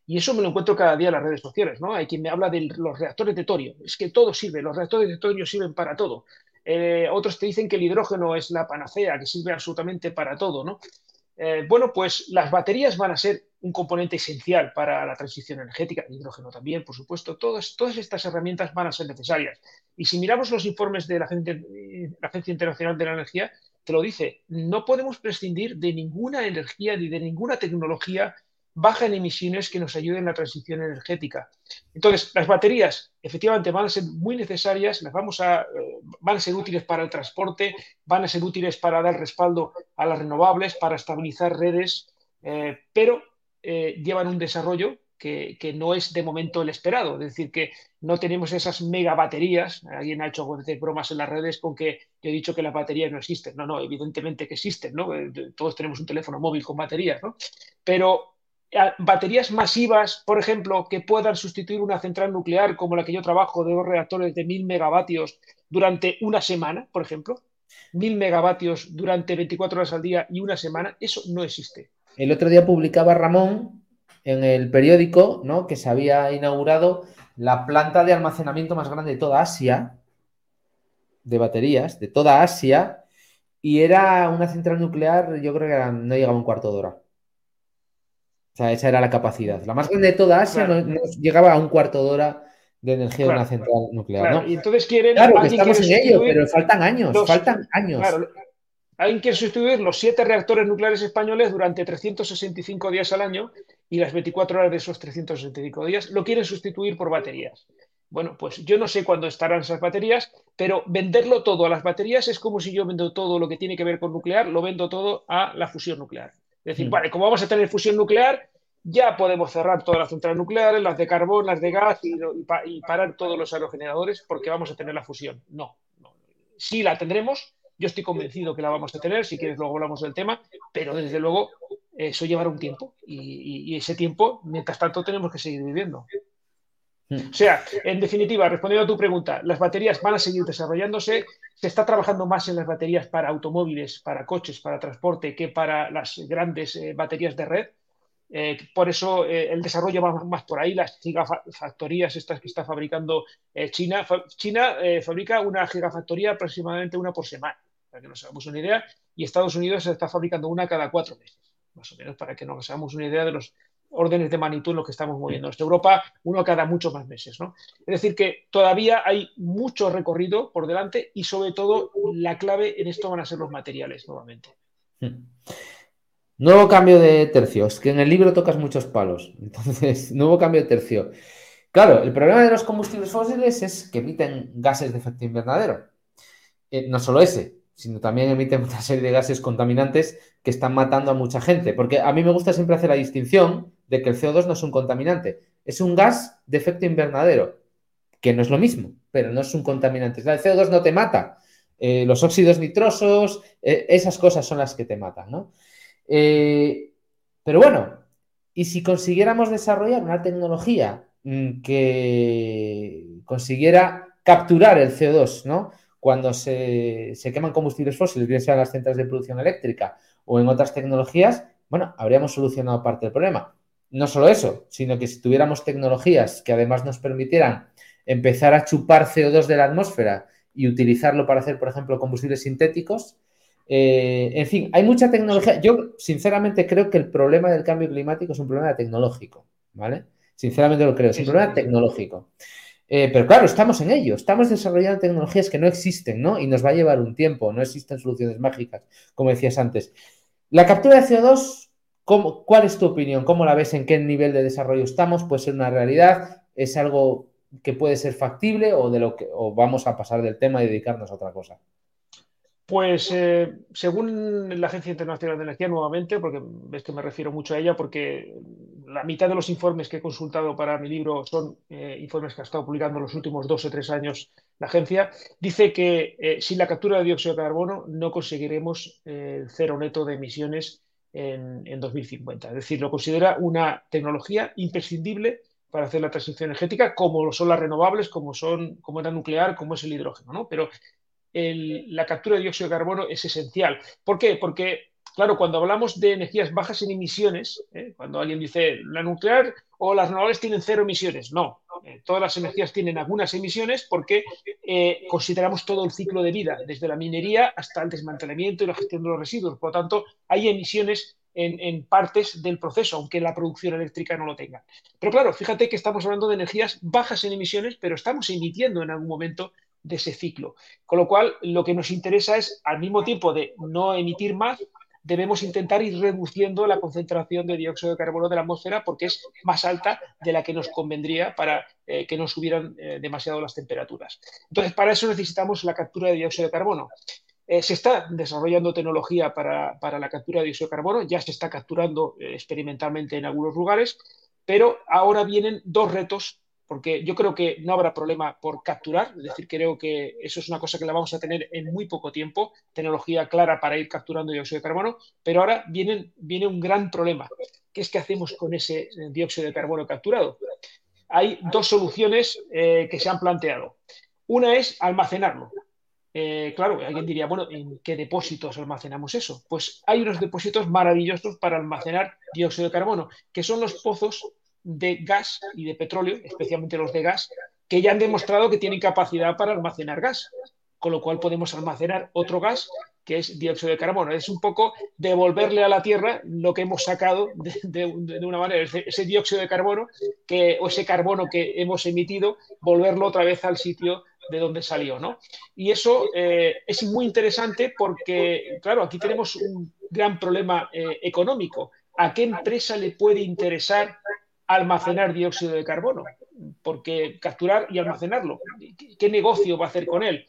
Y eso me lo encuentro cada día en las redes sociales, ¿no? Hay quien me habla de los reactores de torio. Es que todo sirve, los reactores de torio sirven para todo. Eh, otros te dicen que el hidrógeno es la panacea, que sirve absolutamente para todo, ¿no? Eh, bueno, pues las baterías van a ser un componente esencial para la transición energética, el hidrógeno también, por supuesto. Todas, todas estas herramientas van a ser necesarias. Y si miramos los informes de la Agencia Internacional de la Energía, te lo dice, no podemos prescindir de ninguna energía ni de ninguna tecnología baja en emisiones que nos ayuden en la transición energética. Entonces, las baterías efectivamente van a ser muy necesarias, las vamos a, eh, van a ser útiles para el transporte, van a ser útiles para dar respaldo a las renovables, para estabilizar redes, eh, pero eh, llevan un desarrollo que, no es de momento el esperado. Es decir, que no tenemos esas mega baterías. Alguien ha hecho bromas en las redes con que yo he dicho que las baterías no existen. No, no, evidentemente que existen. ¿no? Todos tenemos un teléfono móvil con baterías, ¿no? Pero baterías masivas, por ejemplo, que puedan sustituir una central nuclear como la que yo trabajo de dos reactores de 1000 megavatios durante una semana, por ejemplo, 1000 megavatios durante 24 horas al día y una semana, eso no existe. El otro día publicaba Ramón en el periódico ¿no? que se había inaugurado la planta de almacenamiento más grande de toda Asia, de baterías, de toda Asia, y era una central nuclear, yo creo que no llegaba un cuarto de hora sea, esa era la capacidad. La más grande de toda Asia llegaba a un cuarto de hora de energía de una central nuclear. ¿no? Y entonces quieren. Claro, que estamos en ello, pero faltan años, faltan años. Claro, alguien quiere sustituir los siete reactores nucleares españoles durante 365 días al año y las 24 horas de esos 365 días lo quieren sustituir por baterías. Bueno, pues yo no sé cuándo estarán esas baterías, pero venderlo todo a las baterías es como si yo vendo todo lo que tiene que ver con nuclear, lo vendo todo a la fusión nuclear. Es decir, mm. vale, como vamos a tener fusión nuclear, ya podemos cerrar todas las centrales nucleares, las de carbón, las de gas y, parar todos los aerogeneradores porque vamos a tener la fusión. No, no. Sí la tendremos, yo estoy convencido que la vamos a tener, si quieres luego hablamos del tema, pero desde luego eso llevará un tiempo y, ese tiempo, mientras tanto, tenemos que seguir viviendo. Hmm. O sea, en definitiva, respondiendo a tu pregunta, las baterías van a seguir desarrollándose. Se está trabajando más en las baterías para automóviles, para coches, para transporte, que para las grandes eh, baterías de red. Eh, por eso eh, el desarrollo va más por ahí, las gigafactorías estas que está fabricando China. China fabrica una gigafactoría aproximadamente una por semana, para que nos hagamos una idea, y Estados Unidos está fabricando una cada cuatro meses más o menos, para que nos hagamos una idea de los órdenes de magnitud en los que estamos moviendo. En Europa, uno cada muchos más meses. ¿no? Es decir, que todavía hay mucho recorrido por delante y sobre todo la clave en esto van a ser los materiales nuevamente. Hmm. Nuevo cambio de tercio. Es que en el libro tocas muchos palos. Entonces, nuevo cambio de tercio. Claro, el problema de los combustibles fósiles es que emiten gases de efecto invernadero. Eh, no solo ese, sino también emiten una serie de gases contaminantes que están matando a mucha gente. Porque a mí me gusta siempre hacer la distinción de que el CO2 no es un contaminante, es un gas de efecto invernadero, que no es lo mismo, pero no es un contaminante. El CO2 no te mata. Eh, los óxidos nitrosos, eh, esas cosas son las que te matan, ¿no? Eh, pero bueno, y si consiguiéramos desarrollar una tecnología mm, que consiguiera capturar el CO2, ¿no? cuando se, queman combustibles fósiles, bien sean las centrales de producción eléctrica o en otras tecnologías, bueno, habríamos solucionado parte del problema. No solo eso, sino que si tuviéramos tecnologías que además nos permitieran empezar a chupar CO2 de la atmósfera y utilizarlo para hacer, por ejemplo, combustibles sintéticos, eh, en fin, hay mucha tecnología. Yo, sinceramente, creo que el problema del cambio climático es un problema tecnológico, ¿vale? Sinceramente lo creo, es un problema tecnológico. Eh, pero claro, estamos en ello, estamos desarrollando tecnologías que no existen, ¿no? Y nos va a llevar un tiempo, no existen soluciones mágicas, como decías antes. La captura de CO2, ¿cuál es tu opinión? ¿Cómo la ves? ¿En qué nivel de desarrollo estamos? ¿Puede ser una realidad? ¿Es algo que puede ser factible o, de lo que, vamos a pasar del tema y dedicarnos a otra cosa? Pues eh, según la Agencia Internacional de Energía, nuevamente, porque ves que me refiero mucho a ella, porque la mitad de los informes que he consultado para mi libro son eh, informes que ha estado publicando los últimos dos o tres años la agencia, dice que eh, sin la captura de dióxido de carbono no conseguiremos el cero neto de emisiones en, en 2050. Es decir, lo considera una tecnología imprescindible para hacer la transición energética, como son las renovables, como son, como la nuclear, como es el hidrógeno, ¿no? Pero la captura de dióxido de carbono es esencial. ¿Por qué? Porque, claro, cuando hablamos de energías bajas en emisiones, ¿eh? cuando alguien dice la nuclear o las renovables tienen cero emisiones, no. Eh, todas las energías tienen algunas emisiones porque eh, consideramos todo el ciclo de vida, desde la minería hasta el desmantelamiento y la gestión de los residuos. Por lo tanto, hay emisiones en, en, partes del proceso, aunque la producción eléctrica no lo tenga. Pero claro, fíjate que estamos hablando de energías bajas en emisiones, pero estamos emitiendo en algún momento de ese ciclo. Con lo cual, lo que nos interesa es, al mismo tiempo de no emitir más, debemos intentar ir reduciendo la concentración de dióxido de carbono de la atmósfera porque es más alta de la que nos convendría para eh, que no subieran eh, demasiado las temperaturas. Entonces, para eso necesitamos la captura de dióxido de carbono. Eh, se está desarrollando tecnología para, para, la captura de dióxido de carbono, ya se está capturando experimentalmente en algunos lugares, pero ahora vienen dos retos porque yo creo que no habrá problema por capturar, es decir, creo que eso es una cosa que la vamos a tener en muy poco tiempo, tecnología clara para ir capturando dióxido de carbono, pero ahora viene, un gran problema, ¿qué es que hacemos con ese eh, dióxido de carbono capturado? Hay dos soluciones eh, que se han planteado. Una es almacenarlo. Eh, claro, alguien diría, bueno, ¿en qué depósitos almacenamos eso? Pues hay unos depósitos maravillosos para almacenar dióxido de carbono, que son los pozos de gas y de petróleo, especialmente los de gas, que ya han demostrado que tienen capacidad para almacenar gas, con lo cual podemos almacenar otro gas que es dióxido de carbono. Es un poco devolverle a la Tierra lo que hemos sacado de, una manera, ese, dióxido de carbono que, o ese carbono que hemos emitido, volverlo otra vez al sitio de donde salió. ¿no? Y eso eh, es muy interesante porque, claro, aquí tenemos un gran problema eh, económico. ¿A qué empresa le puede interesar almacenar dióxido de carbono, porque capturar y almacenarlo, ¿qué negocio va a hacer con él?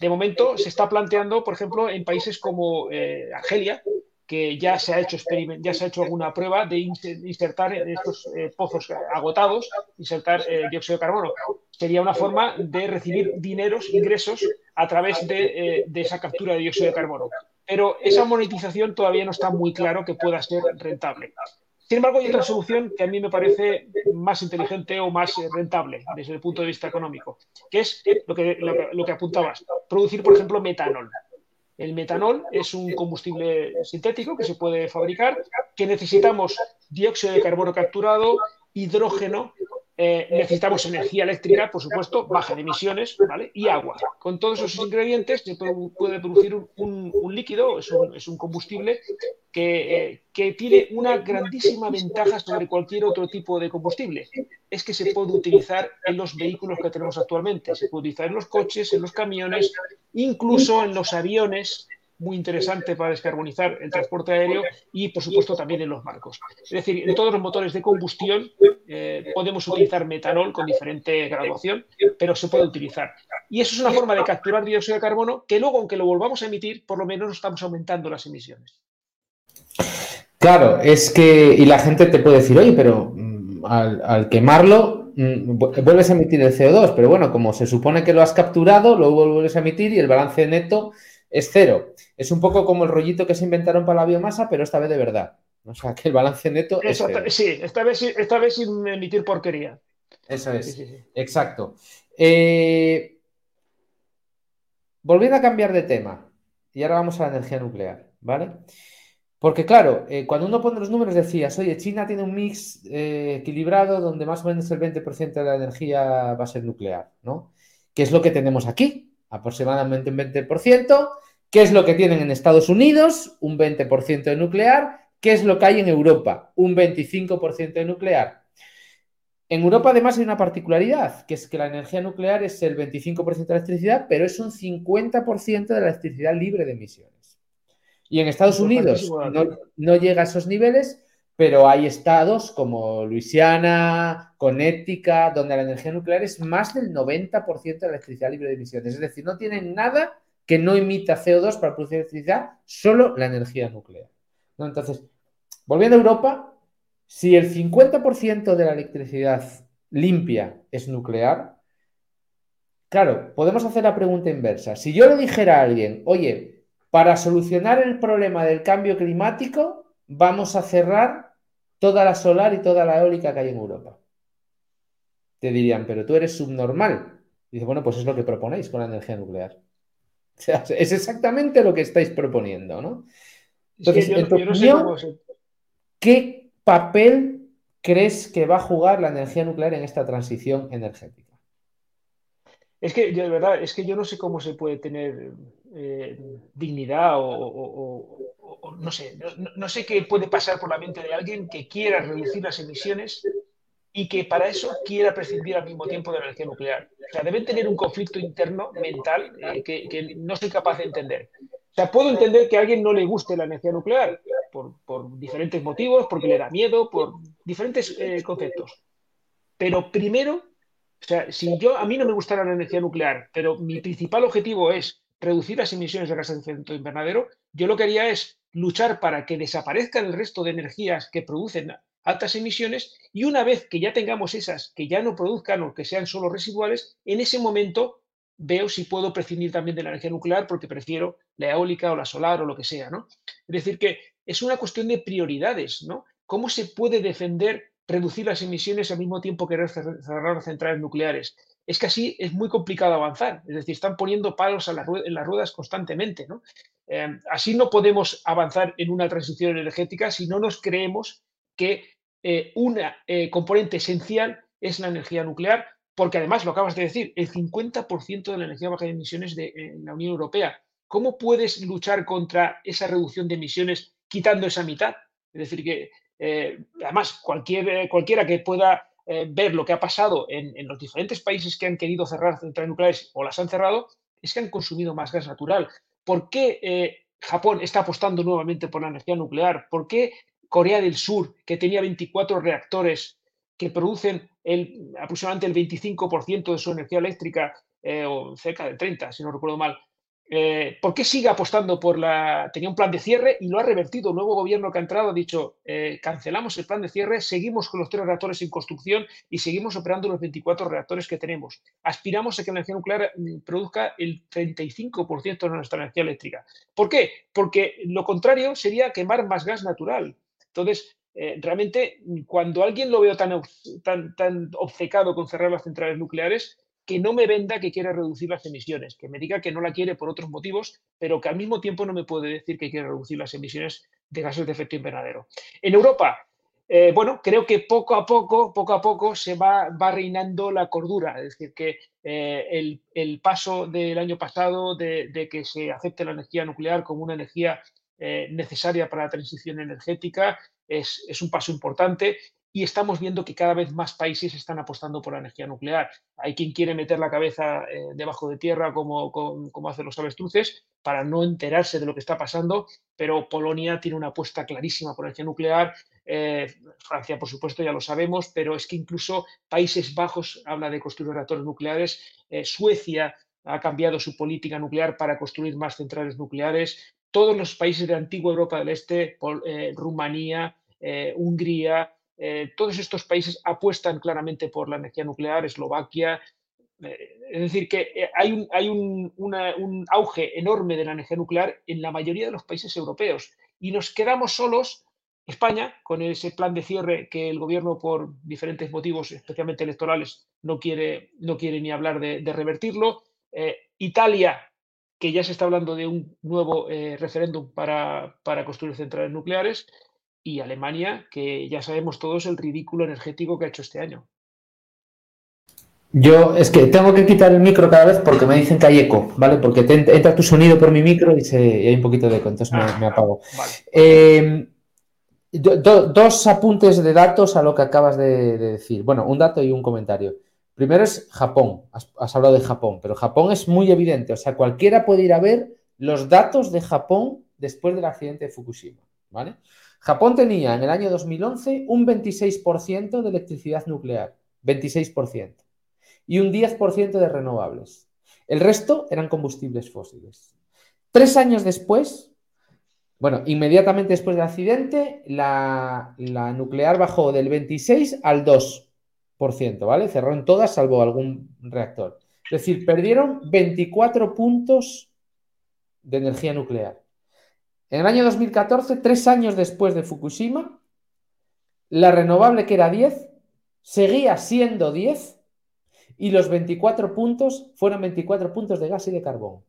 De momento se está planteando, por ejemplo, en países como eh, Argelia, que ya se ha hecho ya se ha hecho alguna prueba de insertar en estos eh, pozos agotados, insertar eh, dióxido de carbono. Sería una forma de recibir dineros, ingresos a través de, de, esa captura de dióxido de carbono. Pero esa monetización todavía no está muy claro que pueda ser rentable. Sin embargo, hay otra solución que a mí me parece más inteligente o más rentable desde el punto de vista económico, que es lo que, lo que apuntabas, producir, por ejemplo, metanol. El metanol es un combustible sintético que se puede fabricar, que necesitamos dióxido de carbono capturado, hidrógeno eh, necesitamos energía eléctrica, por supuesto, baja de emisiones ¿vale? y agua. Con todos esos ingredientes se puede, producir un, líquido, es un, combustible que, eh, que, tiene una grandísima ventaja sobre cualquier otro tipo de combustible. Es que se puede utilizar en los vehículos que tenemos actualmente. Se puede utilizar en los coches, en los camiones, incluso en los aviones muy interesante para descarbonizar el transporte aéreo y, por supuesto, también en los barcos. Es decir, en todos los motores de combustión eh, podemos utilizar metanol con diferente graduación, pero se puede utilizar. Y eso es una forma de capturar dióxido de carbono que luego, aunque lo volvamos a emitir, por lo menos estamos aumentando las emisiones. Claro, es que, y la gente te puede decir, oye, pero mm, al, quemarlo mm, vuelves a emitir el CO2, pero bueno, como se supone que lo has capturado, luego vuelves a emitir y el balance neto es cero. Es un poco como el rollito que se inventaron para la biomasa, pero esta vez de verdad. O sea, que el balance neto es Sí, esta vez, esta vez sin emitir porquería. Eso es, exacto. Eh, volviendo a cambiar de tema, y ahora vamos a la energía nuclear, ¿vale? Porque claro, eh, cuando uno pone los números decías, oye, China tiene un mix eh, equilibrado donde más o menos el 20% de la energía va a ser nuclear, ¿no? ¿Qué es lo que tenemos aquí? Aproximadamente un 20%. ¿Qué es lo que tienen en Estados Unidos? Un 20% de nuclear. ¿Qué es lo que hay en Europa? Un 25% de nuclear. En Europa además hay una particularidad, que es que la energía nuclear es el 25% de electricidad, pero es un 50% de la electricidad libre de emisiones. Y en Estados Unidos no, llega a esos niveles, pero hay estados como Luisiana, Connecticut, donde la energía nuclear es más del 90% de la electricidad libre de emisiones. Es decir, no tienen nada que no emita CO2 para producir electricidad, solo la energía nuclear. Entonces, volviendo a Europa, si el 50% de la electricidad limpia es nuclear, claro, podemos hacer la pregunta inversa. Si yo le dijera a alguien, oye, para solucionar el problema del cambio climático, vamos a cerrar toda la solar y toda la eólica que hay en Europa. Te dirían, pero tú eres subnormal. dice, bueno, pues es lo que proponéis con la energía nuclear es exactamente lo que estáis proponiendo, ¿no? Entonces, en tu opinión, ¿qué papel crees que va a jugar la energía nuclear en esta transición energética? Es que yo de verdad, es que yo no sé cómo se puede tener eh, dignidad o, no sé, no, sé qué puede pasar por la mente de alguien que quiera reducir las emisiones y que para eso quiera prescindir al mismo tiempo de la energía nuclear. O sea, deben tener un conflicto interno mental eh, que, no soy capaz de entender. O sea, puedo entender que a alguien no le guste la energía nuclear por, diferentes motivos, porque le da miedo, por diferentes eh, conceptos. Pero primero, o sea, si yo a mí no me gustara la energía nuclear, pero mi principal objetivo es reducir las emisiones de gases de efecto invernadero, yo lo que haría es luchar para que desaparezcan el resto de energías que producen altas emisiones y una vez que ya tengamos esas que ya no produzcan o que sean solo residuales, en ese momento veo si puedo prescindir también de la energía nuclear porque prefiero la eólica o la solar o lo que sea, ¿no? Es decir, que es una cuestión de prioridades, ¿no? ¿Cómo se puede defender reducir las emisiones al mismo tiempo que cerrar las centrales nucleares? Es que así es muy complicado avanzar, es decir, están poniendo palos en las ruedas constantemente, ¿no? Eh, así no podemos avanzar en una transición energética si no nos creemos que eh, un eh, componente esencial es la energía nuclear, porque además, lo acabas de decir, el 50% de la energía baja de emisiones de la Unión Europea. ¿Cómo puedes luchar contra esa reducción de emisiones quitando esa mitad? Es decir, que eh, además cualquier, cualquiera que pueda ver lo que ha pasado en, en, los diferentes países que han querido cerrar centrales nucleares o las han cerrado, es que han consumido más gas natural. ¿Por qué Japón está apostando nuevamente por la energía nuclear? ¿Por qué Corea del Sur, que tenía 24 reactores que producen el, aproximadamente el 25% de su energía eléctrica, eh, o cerca del 30, si no recuerdo mal, eh, ¿Por qué sigue apostando por la... Tenía un plan de cierre y lo ha revertido. El nuevo gobierno que ha entrado ha dicho, eh, cancelamos el plan de cierre, seguimos con los tres reactores en construcción y seguimos operando los 24 reactores que tenemos. Aspiramos a que la energía nuclear mm, produzca el 35% de nuestra energía eléctrica. ¿Por qué? Porque lo contrario sería quemar más gas natural. Entonces, eh, realmente, cuando alguien lo veo tan, tan, tan obcecado con cerrar las centrales nucleares, que no me venda que quiere reducir las emisiones, que me diga que no la quiere por otros motivos, pero que al mismo tiempo no me puede decir que quiere reducir las emisiones de gases de efecto invernadero. En Europa, eh, bueno, creo que poco a poco, poco a poco se va, va reinando la cordura, es decir, que eh, el, paso del año pasado de, que se acepte la energía nuclear como una energía eh, necesaria para la transición energética es, un paso importante y estamos viendo que cada vez más países están apostando por la energía nuclear. Hay quien quiere meter la cabeza eh, debajo de tierra como, hacen los avestruces para no enterarse de lo que está pasando, pero Polonia tiene una apuesta clarísima por energía nuclear, eh, Francia por supuesto ya lo sabemos, pero es que incluso Países Bajos habla de construir reactores nucleares, Suecia ha cambiado su política nuclear para construir más centrales nucleares, todos los países de antigua Europa del Este, Rumanía, Hungría, eh, todos estos países apuestan claramente por la energía nuclear, Eslovaquia. Eh, es decir, que eh, hay, un, auge enorme de la energía nuclear en la mayoría de los países europeos y nos quedamos solos, España, con ese plan de cierre que el gobierno, por diferentes motivos, especialmente electorales, no quiere ni hablar de, revertirlo. Italia, que ya se está hablando de un nuevo referéndum para, para construir centrales nucleares y Alemania, que ya sabemos todos el ridículo energético que ha hecho este año. Yo es que tengo que quitar el micro cada vez porque me dicen que hay eco, ¿vale? Porque entra tu sonido por mi micro y, se, hay un poquito de eco, entonces me, ah, apago. Em, dos apuntes de datos a lo que acabas de, decir. Bueno, un dato y un comentario. Primero es Japón. Has, hablado de Japón, pero Japón es muy evidente. O sea, cualquiera puede ir a ver los datos de Japón después del accidente de Fukushima, ¿vale? Japón tenía en el año 2011 un 26% de electricidad nuclear, 26%, y un 10% de renovables. El resto eran combustibles fósiles. Tres años después, bueno, inmediatamente después del accidente, la, nuclear bajó del 26 al 2%, ¿vale? Cerraron todas salvo algún reactor. Es decir, perdieron 24 puntos de energía nuclear. En el año 2014, tres años después de Fukushima, la renovable que era 10 seguía siendo 10 y los 24 puntos fueron 24 puntos de gas y de carbón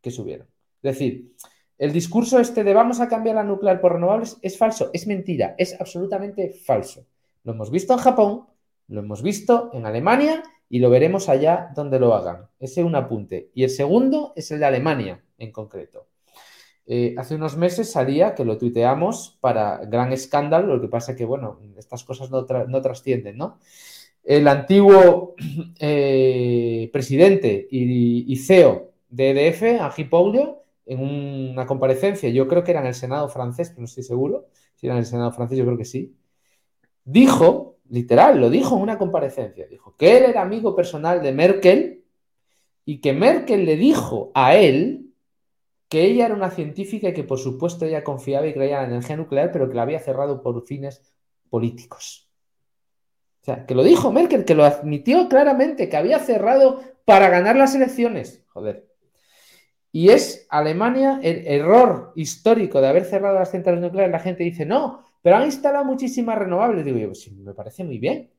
que subieron. Es decir, el discurso este de vamos a cambiar la nuclear por renovables es falso, es mentira, es absolutamente falso. Lo hemos visto en Japón, lo hemos visto en Alemania y lo veremos allá donde lo hagan. Ese es un apunte. Y el segundo es el de Alemania en concreto. Eh, hace unos meses salía, que lo tuiteamos para gran escándalo, lo que pasa que, bueno, estas cosas no, trascienden, ¿no? El antiguo eh, presidente y, CEO de EDF, Angi Paulio, en una comparecencia, yo creo que era en el Senado francés, pero no estoy seguro, si era en el Senado francés, yo creo que sí, dijo, literal, lo dijo en una comparecencia, dijo que él era amigo personal de Merkel y que Merkel le dijo a él que ella era una científica y que por supuesto ella confiaba y creía en la energía nuclear, pero que la había cerrado por fines políticos. O sea, que lo dijo Merkel, que lo admitió claramente, que había cerrado para ganar las elecciones. Joder. Y es Alemania el error histórico de haber cerrado las centrales nucleares. La gente dice, no, pero han instalado muchísimas renovables. Digo yo, pues me parece muy bien.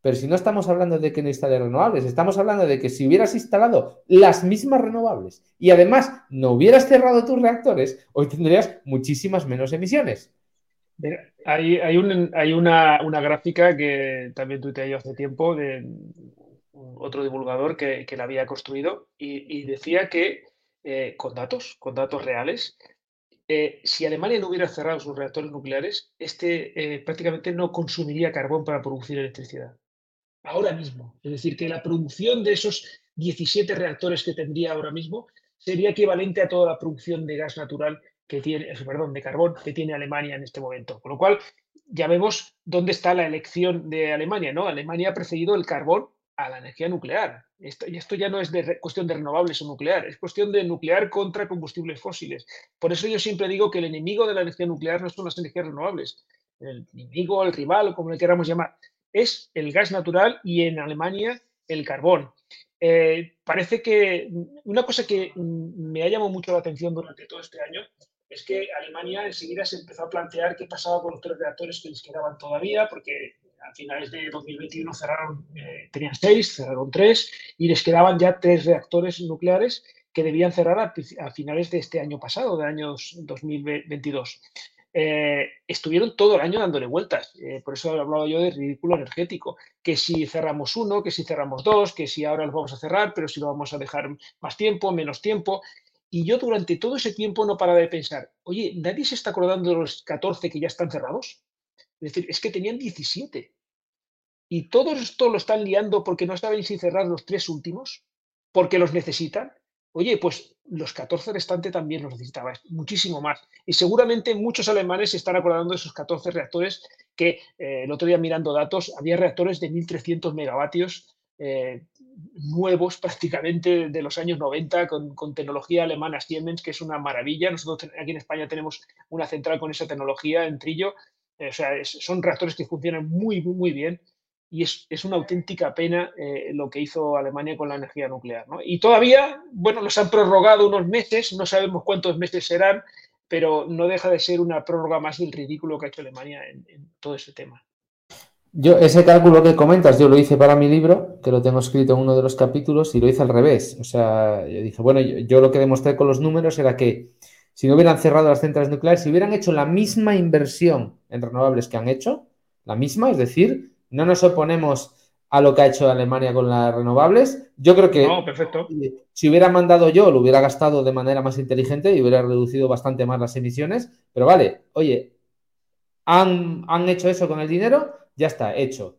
Pero si no estamos hablando de que no instale renovables, estamos hablando de que si hubieras instalado las mismas renovables y además no hubieras cerrado tus reactores, hoy tendrías muchísimas menos emisiones. Hay, hay, una, gráfica que también tuiteé yo hace tiempo de otro divulgador que, la había construido y, decía que eh, con datos, con datos reales, eh, si Alemania no hubiera cerrado sus reactores nucleares, este eh, prácticamente no consumiría carbón para producir electricidad ahora mismo. Es decir, que la producción de esos 17 reactores que tendría ahora mismo sería equivalente a toda la producción de gas natural que tiene, eh, perdón, de carbón que tiene Alemania en este momento. Con lo cual, ya vemos dónde está la elección de Alemania, ¿no? Alemania ha preferido el carbón a la energía nuclear. Esto, y esto ya no es de cuestión de renovables o nuclear, es cuestión de nuclear contra combustibles fósiles. Por eso yo siempre digo que el enemigo de la energía nuclear no son las energías renovables, el enemigo, el rival, como le queramos llamar, es el gas natural y en Alemania el carbón. Eh, parece que una cosa que me ha llamado mucho la atención durante todo este año es que Alemania enseguida se empezó a plantear qué pasaba con los tres reactores que les quedaban todavía, porque a finales de 2021 cerraron, eh, tenían seis, cerraron tres y les quedaban ya tres reactores nucleares que debían cerrar a, finales de este año pasado, de años 2022. Eh, estuvieron todo el año dándole vueltas. Eh, por eso he hablado yo de ridículo energético. Que si cerramos uno, que si cerramos dos, que si ahora los vamos a cerrar, pero si lo vamos a dejar más tiempo, menos tiempo. Y yo durante todo ese tiempo no paraba de pensar, oye, ¿nadie se está acordando de los 14 que ya están cerrados? Es decir, es que tenían 17. Y todos esto lo están liando porque no saben si cerrar los tres últimos, porque los necesitan. Oye, pues los 14 restantes también los necesitaba, muchísimo más. Y seguramente muchos alemanes se están acordando de esos 14 reactores que eh, el otro día mirando datos, había reactores de 1.300 megavatios eh, nuevos prácticamente de los años 90 con, con, tecnología alemana Siemens, que es una maravilla. Nosotros aquí en España tenemos una central con esa tecnología en Trillo o sea, son reactores que funcionan muy, muy, bien y es, es una auténtica pena eh, lo que hizo Alemania con la energía nuclear. ¿no? Y todavía, bueno, nos han prorrogado unos meses, no sabemos cuántos meses serán, pero no deja de ser una prórroga más del ridículo que ha hecho Alemania en, todo ese tema. Yo, ese cálculo que comentas, yo lo hice para mi libro, que lo tengo escrito en uno de los capítulos, y lo hice al revés. O sea, yo dije, bueno, yo lo que demostré con los números era que si no hubieran cerrado las centrales nucleares, si hubieran hecho la misma inversión en renovables que han hecho, la misma, es decir, no nos oponemos a lo que ha hecho Alemania con las renovables. Yo creo que perfecto. si hubiera mandado yo, lo hubiera gastado de manera más inteligente y hubiera reducido bastante más las emisiones. Pero vale, oye, han, han hecho eso con el dinero, ya está, hecho.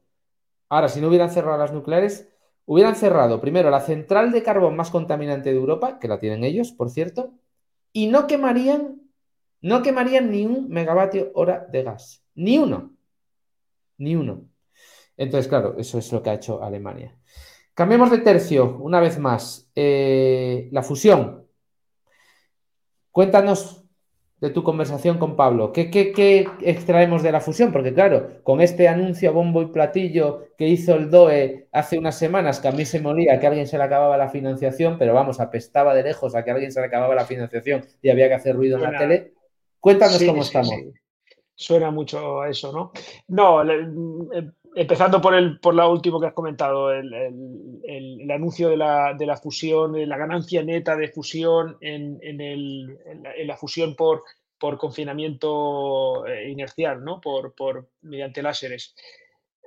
Ahora, si no hubieran cerrado las nucleares, hubieran cerrado primero la central de carbón más contaminante de Europa, que la tienen ellos, por cierto, y no quemarían, no quemarían ni un megavatio hora de gas. Ni uno. Ni uno. Entonces, claro, eso es lo que ha hecho Alemania. Cambiemos de tercio, una vez más. Eh, la fusión. Cuéntanos de tu conversación con Pablo. ¿Qué, ¿Qué, extraemos de la fusión? Porque claro, con este anuncio a bombo y platillo que hizo el DOE hace unas semanas, que a mí se molía que a alguien se le acababa la financiación, pero vamos, apestaba de lejos a que a alguien se le acababa la financiación y había que hacer ruido en la tele. Cuéntanos cómo estamos. Suena mucho a eso, ¿no? No, em, empezando por el por la último que has comentado, el, anuncio de la, de la, fusión, la ganancia neta de fusión en, en, la, fusión por, por confinamiento eh, inercial, ¿no? por, por mediante láseres.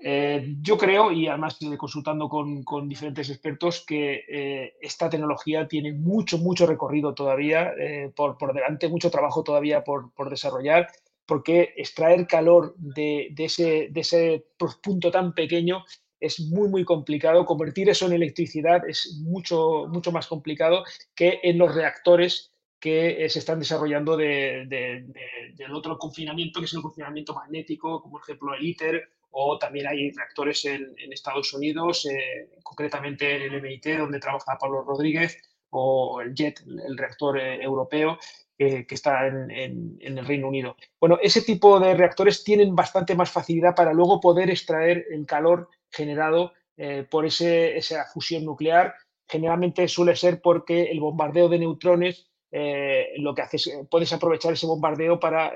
Eh, yo creo, y además consultando con, con diferentes expertos, que eh, esta tecnología tiene mucho, mucho recorrido todavía por, por, delante, mucho trabajo todavía por, por desarrollar porque extraer calor de, ese, punto tan pequeño es muy, muy complicado. Convertir eso en electricidad es mucho, mucho más complicado que en los reactores que eh, se están desarrollando de, del otro confinamiento, que es el confinamiento magnético, como por ejemplo el ITER, o también hay reactores en, Estados Unidos, eh, concretamente en el MIT, donde trabaja Pablo Rodríguez, o el JET, el reactor eh, europeo, que está en, el Reino Unido. Bueno, ese tipo de reactores tienen bastante más facilidad para luego poder extraer el calor generado eh, por ese, esa fusión nuclear. Generalmente suele ser porque el bombardeo de neutrones eh, lo que hace es, eh, puedes aprovechar ese bombardeo para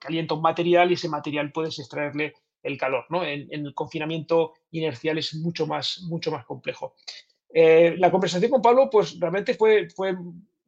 calientar un material y ese material puedes extraerle el calor. ¿no? En, el confinamiento inercial es mucho más, mucho más complejo. la conversación con Pablo, pues realmente fue, fue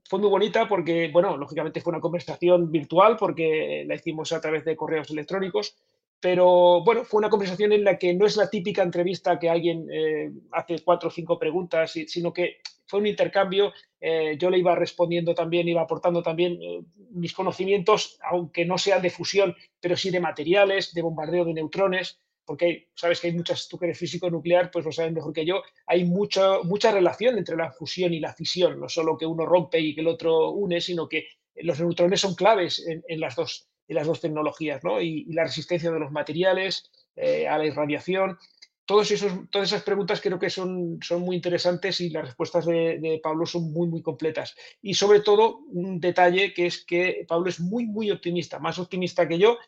fue muy bonita porque, bueno, lógicamente fue una conversación virtual porque la hicimos a través de correos electrónicos, pero bueno, fue una conversación en la que no es la típica entrevista que alguien eh, hace cuatro o cinco preguntas, sino que fue un intercambio. Eh, yo le iba respondiendo también, iba aportando también eh, mis conocimientos, aunque no sean de fusión, pero sí de materiales, de bombardeo de neutrones porque sabes que hay muchas, tú que eres físico nuclear, pues lo sabes mejor que yo, hay mucho, mucha relación entre la fusión y la fisión, no solo que uno rompe y que el otro une, sino que los neutrones son claves en, las, dos, en las dos tecnologías, ¿no? Y, la resistencia de los materiales eh, a la irradiación. todos esos, todas esas preguntas creo que son, son muy interesantes y las respuestas de, Pablo son muy, muy completas. Y sobre todo, un detalle que es que Pablo es muy, muy optimista, más optimista que yo,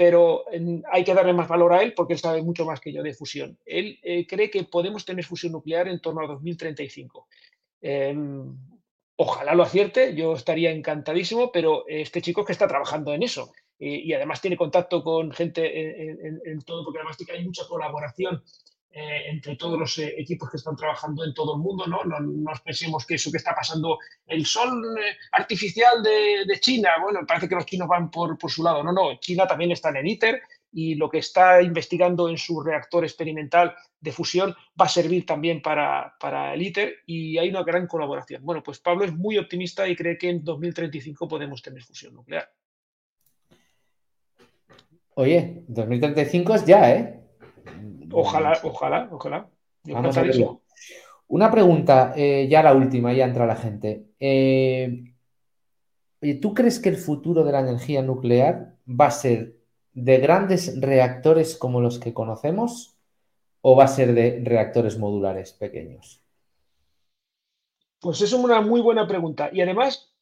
pero hay que darle más valor a él porque él sabe mucho más que yo de fusión. Él eh, cree que podemos tener fusión nuclear en torno a 2035. Em, ojalá lo acierte, yo estaría encantadísimo, pero este chico que está trabajando en eso y además tiene contacto con gente en, todo, porque además hay mucha colaboración eh, entre todos los eh, equipos que están trabajando en todo el mundo, ¿no? No, nos pensemos que eso que está pasando, el sol eh, artificial de, China, bueno, parece que los chinos van por, por, su lado, no, no, China también está en ITER y lo que está investigando en su reactor experimental de fusión va a servir también para, para el ITER y hay una gran colaboración. Bueno, pues Pablo es muy optimista y cree que en 2035 podemos tener fusión nuclear. Oye, 2035 es ya, ¿eh? Ojalá, ojalá, ojalá. Vamos a verlo. Una pregunta, eh, ya la última, ya entra la gente. Eh, ¿Tú crees que el futuro de la energía nuclear va a ser de grandes reactores como los que conocemos o va a ser de reactores modulares pequeños? Pues es una muy buena pregunta. Y además,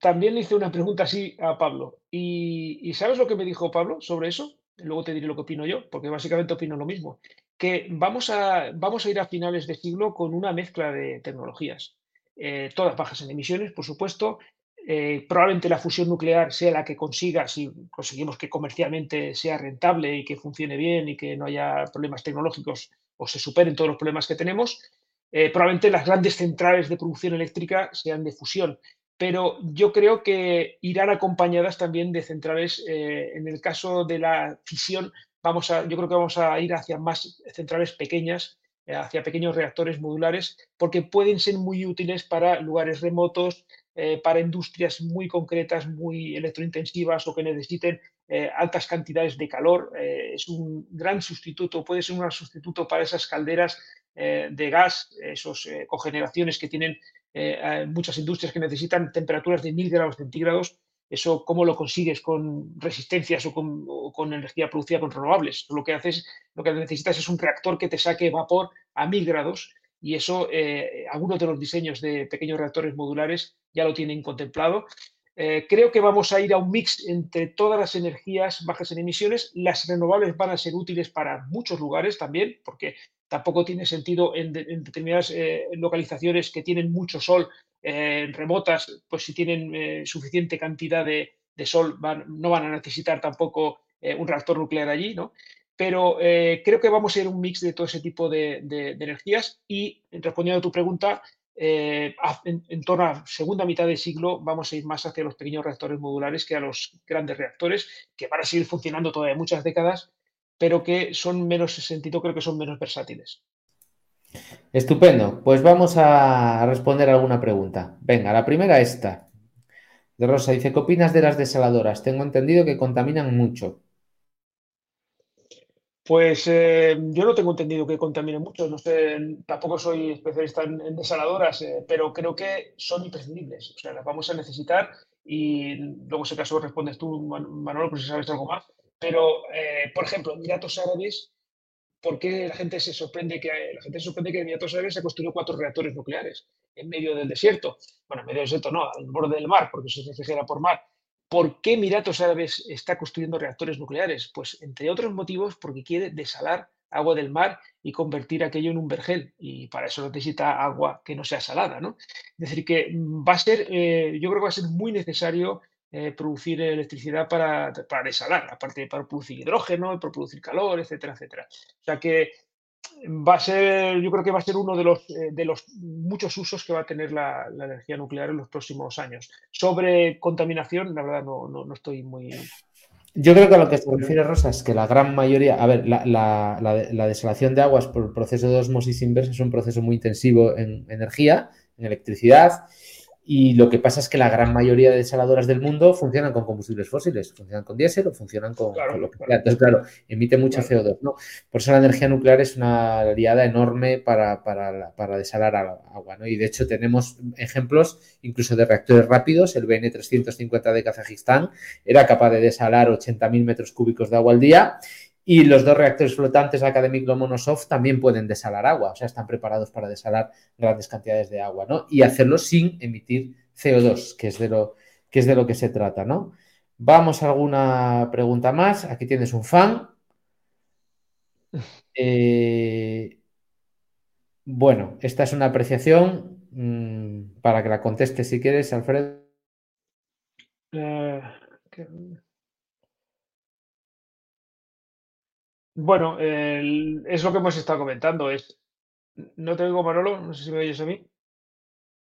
también le hice una pregunta así a Pablo. Y, ¿sabes lo que me dijo Pablo sobre eso? Luego te diré lo que opino yo, porque básicamente opino lo mismo. Que vamos a, vamos a ir a finales de siglo con una mezcla de tecnologías. Eh, todas bajas en emisiones, por supuesto. Eh, probablemente la fusión nuclear sea la que consiga, si conseguimos que comercialmente sea rentable y que funcione bien y que no haya problemas tecnológicos o se superen todos los problemas que tenemos. Eh, probablemente las grandes centrales de producción eléctrica sean de fusión pero yo creo que irán acompañadas también de centrales. Eh, en el caso de la fisión, vamos a, yo creo que vamos a ir hacia más centrales pequeñas, eh, hacia pequeños reactores modulares, porque pueden ser muy útiles para lugares remotos, eh, para industrias muy concretas, muy electrointensivas o que necesiten altas cantidades de calor. es un gran sustituto, puede ser un sustituto para esas calderas de gas, esas cogeneraciones que tienen eh, muchas industrias que necesitan temperaturas de 1000 grados centígrados. Eso, ¿cómo lo consigues con resistencias o con, energía producida con renovables? Lo que haces, lo que necesitas es un reactor que te saque vapor a 1000 grados y eso eh, algunos de los diseños de pequeños reactores modulares ya lo tienen contemplado. Eh, creo que vamos a ir a un mix entre todas las energías bajas en emisiones. Las renovables van a ser útiles para muchos lugares también, porque tampoco tiene sentido en, determinadas eh, localizaciones que tienen mucho sol, eh, remotas, pues si tienen suficiente cantidad de, sol, no van a necesitar tampoco un reactor nuclear allí, ¿no? Pero creo que vamos a ir un mix de todo ese tipo de, energías y respondiendo a tu pregunta, eh, en, torno a segunda mitad del siglo vamos a ir más hacia los pequeños reactores modulares que a los grandes reactores, que van a seguir funcionando todavía muchas décadas, pero que son menos sentido, creo que son menos versátiles. Estupendo. Pues vamos a responder alguna pregunta. Venga, la primera esta. De Rosa dice, ¿qué opinas de las desaladoras? Tengo entendido que contaminan mucho. Pues eh, yo no tengo entendido que contamine mucho, no sé, tampoco soy especialista en, desaladoras, eh, pero creo que son imprescindibles, o sea, las vamos a necesitar y luego si acaso respondes tú, Manolo, pues si sabes algo más, pero, eh, por ejemplo, Emiratos Árabes, ¿por qué la gente se sorprende que la gente se sorprende que Emiratos Árabes se construyó cuatro reactores nucleares en medio del desierto? Bueno, en medio del desierto no, al borde del mar, porque eso se refrigera por mar, ¿Por qué Emiratos Árabes está construyendo reactores nucleares? Pues entre otros motivos porque quiere desalar agua del mar y convertir aquello en un vergel y para eso necesita agua que no sea salada, ¿no? Es decir, que va a ser, eh, yo creo que va a ser muy necesario eh, producir electricidad para, para desalar, aparte para producir hidrógeno, para producir calor, etcétera, etcétera. O sea que va a ser, yo creo que va a ser uno de los, eh, de los muchos usos que va a tener la, energía nuclear en los próximos años. Sobre contaminación, la verdad no, no, estoy muy... Yo creo que a lo que se refiere Rosa es que la gran mayoría, a ver, la, la, la, desalación de aguas por el proceso de osmosis inversa es un proceso muy intensivo en energía, en electricidad y lo que pasa es que la gran mayoría de desaladoras del mundo funcionan con combustibles fósiles, funcionan con diésel o funcionan con, lo que sea. Entonces, claro, emite mucho CO2. ¿no? Por eso la energía nuclear es una aliada enorme para, para, desalar agua. ¿no? Y de hecho tenemos ejemplos incluso de reactores rápidos. El BN350 de Kazajistán era capaz de desalar 80.000 metros cúbicos de agua al día Y los dos reactores flotantes Academic Lomonosov también pueden desalar agua, o sea, están preparados para desalar grandes cantidades de agua, ¿no? Y hacerlo sin emitir CO2, que es de lo que, es de lo que se trata, ¿no? Vamos a alguna pregunta más. Aquí tienes un fan. Eh, bueno, esta es una apreciación mm, para que la conteste si quieres, Alfredo. Eh, bueno, es lo que hemos estado comentando. Es, no te oigo, Manolo. No sé si me oyes a mí.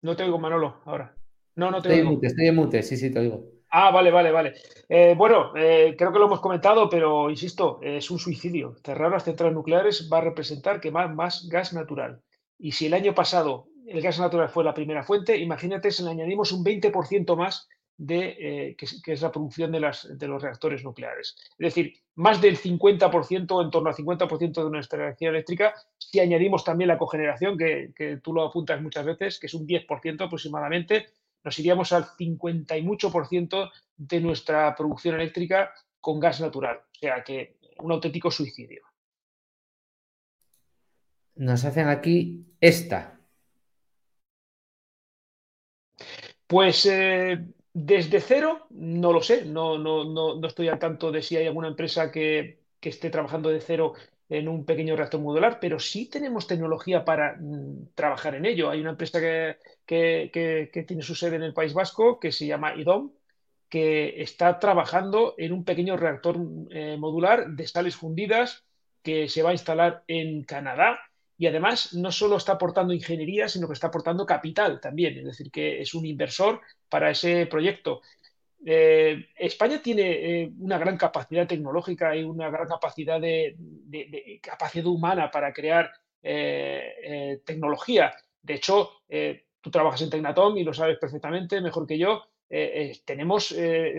No te oigo, Manolo, ahora. No, no te estoy En mute, estoy en mute, sí, sí, te oigo. Ah, vale, vale, vale. Eh, bueno, eh, creo que lo hemos comentado, pero insisto, es un suicidio. Cerrar las centrales nucleares va a representar quemar más gas natural. Y si el año pasado el gas natural fue la primera fuente, imagínate si le añadimos un 20% más de, eh, que, es la producción de, las, de, los reactores nucleares. Es decir, más del 50%, en torno al 50% de nuestra energía eléctrica, si añadimos también la cogeneración, que, que, tú lo apuntas muchas veces, que es un 10% aproximadamente, nos iríamos al 50 y mucho por ciento de nuestra producción eléctrica con gas natural. O sea que un auténtico suicidio. Nos hacen aquí esta. Pues eh, desde cero, no lo sé, no, no, no, estoy al tanto de si hay alguna empresa que, esté trabajando de cero en un pequeño reactor modular, pero sí tenemos tecnología para mm, trabajar en ello. Hay una empresa que, que, tiene su sede en el País Vasco que se llama IDOM, que está trabajando en un pequeño reactor eh, modular de sales fundidas que se va a instalar en Canadá y además no solo está aportando ingeniería, sino que está aportando capital también, es decir, que es un inversor para ese proyecto. Eh, España tiene eh, una gran capacidad tecnológica y una gran capacidad de, capacidad humana para crear eh, tecnología. De hecho, tú trabajas en Tecnatom y lo sabes perfectamente, mejor que yo. tenemos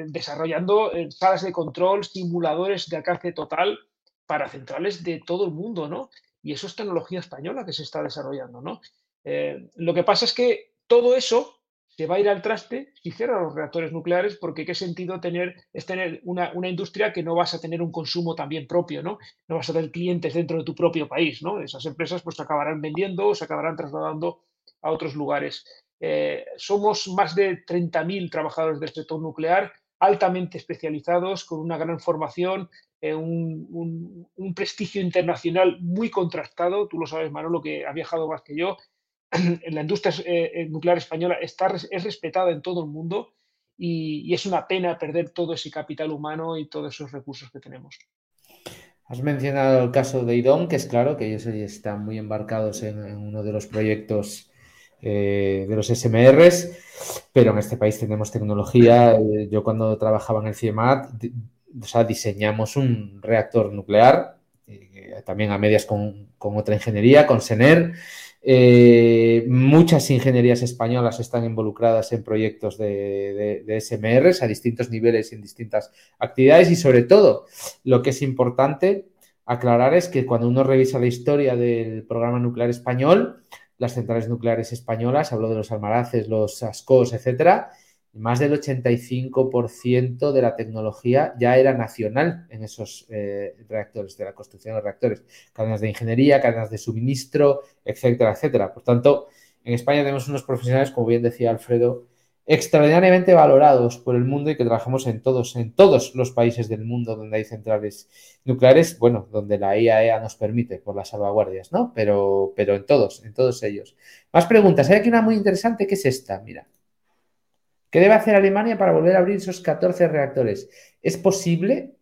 desarrollando salas de control, simuladores de alcance total para centrales de todo el mundo, ¿no? Y eso es tecnología española que se está desarrollando, ¿no? Eh, lo que pasa es que todo eso se va a ir al traste si cierran los reactores nucleares, porque qué sentido tener, es tener una, industria que no vas a tener un consumo también propio, ¿no? No vas a tener clientes dentro de tu propio país, ¿no? Esas empresas pues se acabarán vendiendo o se acabarán trasladando a otros lugares. Eh, somos más de 30.000 trabajadores del sector nuclear, altamente especializados, con una gran formación, eh, un, prestigio internacional muy contrastado. Tú lo sabes, Manolo, que ha viajado más que yo. En la industria eh, eh, nuclear española está, es respetada en todo el mundo y, es una pena perder todo ese capital humano y todos esos recursos que tenemos. Has mencionado el caso de IDOM, que es claro que ellos están muy embarcados en, uno de los proyectos de los SMRs, pero en este país tenemos tecnología. Yo cuando trabajaba en el CIEMAT o sea, diseñamos un reactor nuclear, eh, también a medias con, otra ingeniería, con SENER. Eh, muchas ingenierías españolas están involucradas en proyectos de, SMRs a distintos niveles y en distintas actividades y sobre todo lo que es importante aclarar es que cuando uno revisa la historia del programa nuclear español, las centrales nucleares españolas, hablo de los almaraces, los ascos, etcétera, más del 85% de la tecnología ya era nacional en esos eh, reactores, de la construcción de reactores, cadenas de ingeniería, cadenas de suministro, etcétera, etcétera. Por tanto, en España tenemos unos profesionales, como bien decía Alfredo, extraordinariamente valorados por el mundo y que trabajamos en todos, en todos los países del mundo donde hay centrales nucleares, bueno, donde la IAEA e nos permite por las salvaguardias, ¿no? Pero, pero en todos, en todos ellos. Más preguntas. Hay aquí una muy interesante que es esta, mira. ¿Qué debe hacer Alemania para volver a abrir esos 14 reactores? ¿Es posible?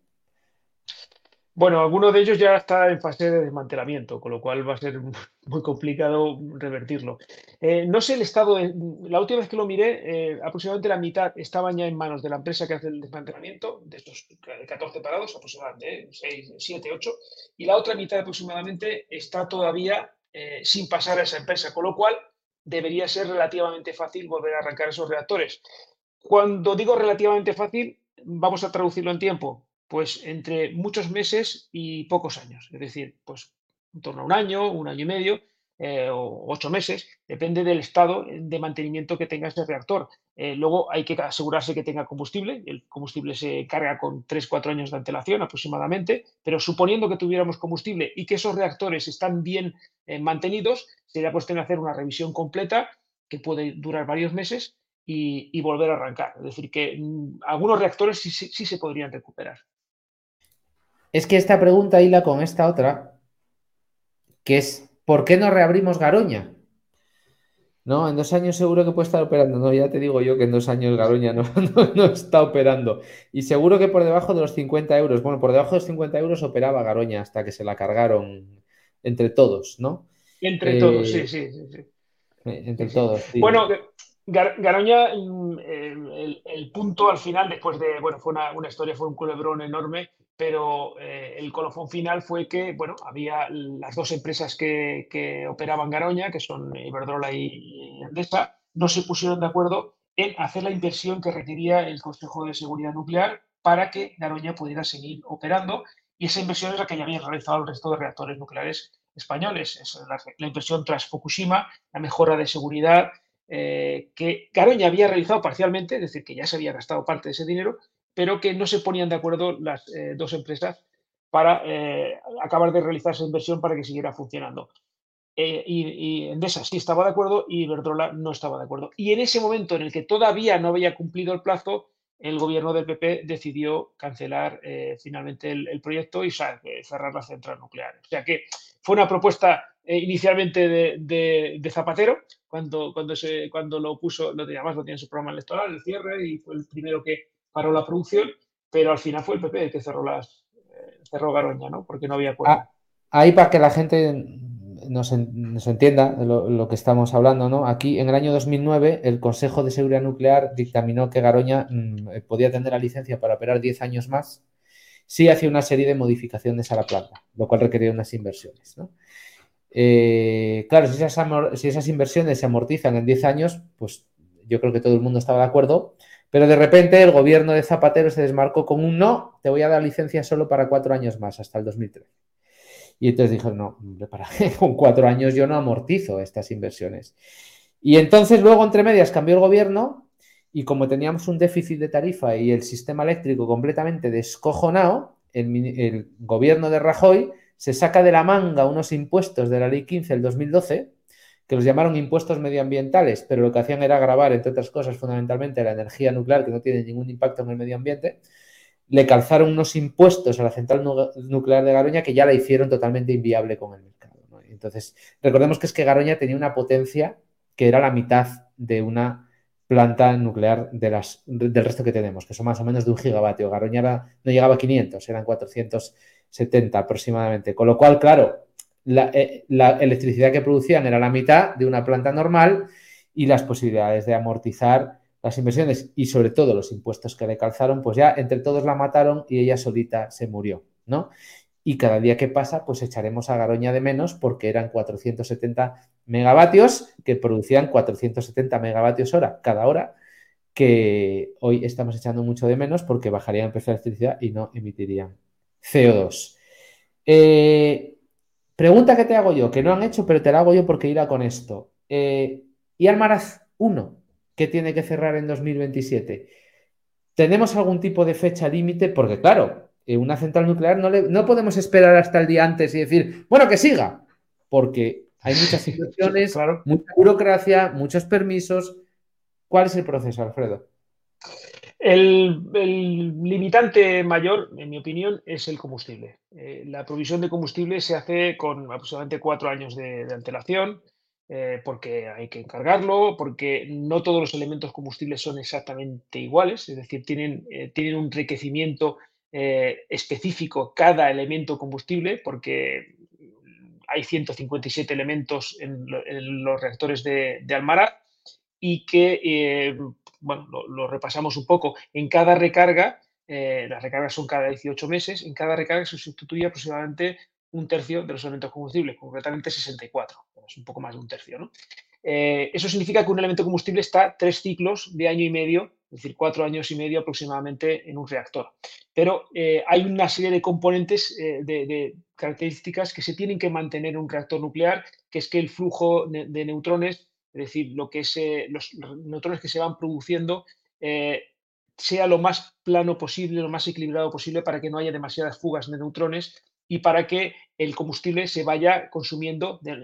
Bueno, alguno de ellos ya está en fase de desmantelamiento, con lo cual va a ser muy complicado revertirlo. Eh, no sé el estado, la última vez que lo miré, eh, aproximadamente la mitad estaban ya en manos de la empresa que hace el desmantelamiento, de estos 14 parados, aproximadamente 6, 7, 8, y la otra mitad aproximadamente está todavía eh, sin pasar a esa empresa, con lo cual debería ser relativamente fácil volver a arrancar esos reactores. Cuando digo relativamente fácil, vamos a traducirlo en tiempo, pues entre muchos meses y pocos años, es decir, pues en torno a un año, un año y medio, eh, o ocho meses, depende del estado de mantenimiento que tenga ese reactor. Eh, luego hay que asegurarse que tenga combustible, el combustible se carga con 3-4 años de antelación aproximadamente, pero suponiendo que tuviéramos combustible y que esos reactores están bien eh, mantenidos, sería cuestión de hacer una revisión completa que puede durar varios meses y, volver a arrancar. Es decir, que mm, algunos reactores sí, sí, se podrían recuperar. Es que esta pregunta hila con esta otra, que es ¿por qué no reabrimos Garoña? No, en dos años seguro que puede estar operando. No, ya te digo yo que en dos años Garoña no, está operando. Y seguro que por debajo de los 50 euros, bueno, por debajo de los 50 euros operaba Garoña hasta que se la cargaron entre todos, ¿no? Entre todos, sí, sí, sí. Eh, entre todos. Bueno, Garoña, mm, el, punto al final, después de, bueno, fue una, historia, fue un culebrón enorme pero eh, el colofón final fue que, bueno, había las dos empresas que, operaban Garoña, que son Iberdrola y Endesa, no se pusieron de acuerdo en hacer la inversión que requería el Consejo de Seguridad Nuclear para que Garoña pudiera seguir operando, y esa inversión es la que ya había realizado el resto de reactores nucleares españoles, es la, inversión tras Fukushima, la mejora de seguridad, eh, que Garoña había realizado parcialmente, es decir, que ya se había gastado parte de ese dinero, pero que no se ponían de acuerdo las eh, dos empresas para eh, acabar de realizar esa inversión para que siguiera funcionando. Eh, y, Endesa sí estaba de acuerdo y Iberdrola no estaba de acuerdo. Y en ese momento en el que todavía no había cumplido el plazo, el gobierno del PP decidió cancelar finalmente el, proyecto y cerrar la central nuclear. O sea que fue una propuesta inicialmente de, Zapatero, cuando, cuando, se, cuando lo puso, lo, además lo en su programa electoral, el cierre, y fue el primero que, paró la producción, pero al final fue el PP el que cerró las eh, cerró Garoña, ¿no? Porque no había acuerdo. Ah, ahí para que la gente nos, entienda lo, que estamos hablando, ¿no? Aquí en el año 2009 el Consejo de Seguridad Nuclear dictaminó que Garoña mm, podía tener la licencia para operar 10 años más si hacía una serie de modificaciones a la planta, lo cual requería unas inversiones, ¿no? Eh, claro, si esas, si esas inversiones se amortizan en 10 años, pues yo creo que todo el mundo estaba de acuerdo, pero de repente el gobierno de Zapatero se desmarcó con un no, te voy a dar licencia solo para cuatro años más, hasta el 2013. Y entonces dijo, no, ¿para Con cuatro años yo no amortizo estas inversiones. Y entonces luego, entre medias, cambió el gobierno y como teníamos un déficit de tarifa y el sistema eléctrico completamente descojonado, el, gobierno de Rajoy se saca de la manga unos impuestos de la Ley 15 del 2012 que los llamaron impuestos medioambientales, pero lo que hacían era grabar, entre otras cosas, fundamentalmente la energía nuclear, que no tiene ningún impacto en el medio ambiente, le calzaron unos impuestos a la central nuclear de Garoña que ya la hicieron totalmente inviable con el mercado. Entonces, recordemos que es que Garoña tenía una potencia que era la mitad de una planta nuclear de las, del resto que tenemos, que son más o menos de un gigavatio. Garoña no llegaba a 500, eran 470 aproximadamente. Con lo cual, claro, eh, la, electricidad que producían era la mitad de una planta normal y las posibilidades de amortizar las inversiones y sobre todo los impuestos que le calzaron, pues ya entre todos la mataron y ella solita se murió, ¿no? Y cada día que pasa, pues echaremos a Garoña de menos porque eran 470 megavatios que producían 470 megavatios hora cada hora, que hoy estamos echando mucho de menos porque bajarían el precio de electricidad y no emitirían CO2. Eh, Pregunta que te hago yo, que no han hecho, pero te la hago yo porque irá con esto. Eh, ¿Y Almaraz 1, que tiene que cerrar en 2027? ¿Tenemos algún tipo de fecha límite? Porque, claro, una central nuclear no, no podemos esperar hasta el día antes y decir, bueno, que siga, porque hay muchas situaciones, mucha burocracia, muchos permisos. ¿Cuál es el proceso, Alfredo? El, limitante mayor, en mi opinión, es el combustible. Eh, la provisión de combustible se hace con aproximadamente cuatro años de, antelación, eh, porque hay que encargarlo, porque no todos los elementos combustibles son exactamente iguales, es decir, tienen, eh, tienen un enriquecimiento específico cada elemento combustible, porque hay 157 elementos en, los reactores de, de Almaraz y que bueno, lo, repasamos un poco, en cada recarga, eh, las recargas son cada 18 meses, en cada recarga se sustituye aproximadamente un tercio de los elementos combustibles, concretamente 64, es un poco más de un tercio. ¿no? Eh, eso significa que un elemento combustible está tres ciclos de año y medio es decir, cuatro años y medio aproximadamente en un reactor. Pero eh, hay una serie de componentes, eh, de, características que se tienen que mantener en un reactor nuclear, que es que el flujo de, neutrones, es decir, lo que es, eh, los neutrones que se van produciendo, sea lo más plano posible, lo más equilibrado posible para que no haya demasiadas fugas de neutrones y para que el combustible se vaya consumiendo de,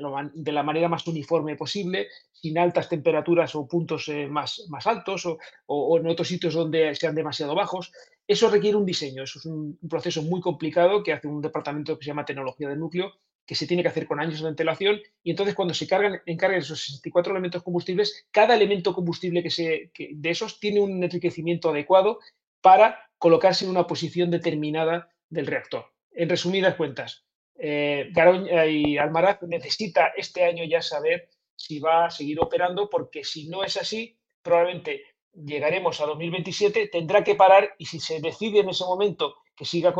la manera más uniforme posible, sin altas temperaturas o puntos eh, más, altos o, en otros sitios donde sean demasiado bajos. Eso requiere un diseño, eso es un, proceso muy complicado que hace un departamento que se llama tecnología del núcleo, que se tiene que hacer con años de antelación y entonces cuando se cargan, encargan esos 64 elementos combustibles, cada elemento combustible que se, de esos tiene un enriquecimiento adecuado para colocarse en una posición determinada del reactor en resumidas cuentas, eh, Garoña y Almaraz necesita este año ya saber si va a seguir operando, porque si no es así, probablemente llegaremos a 2027, tendrá que parar y si se decide en ese momento que siga,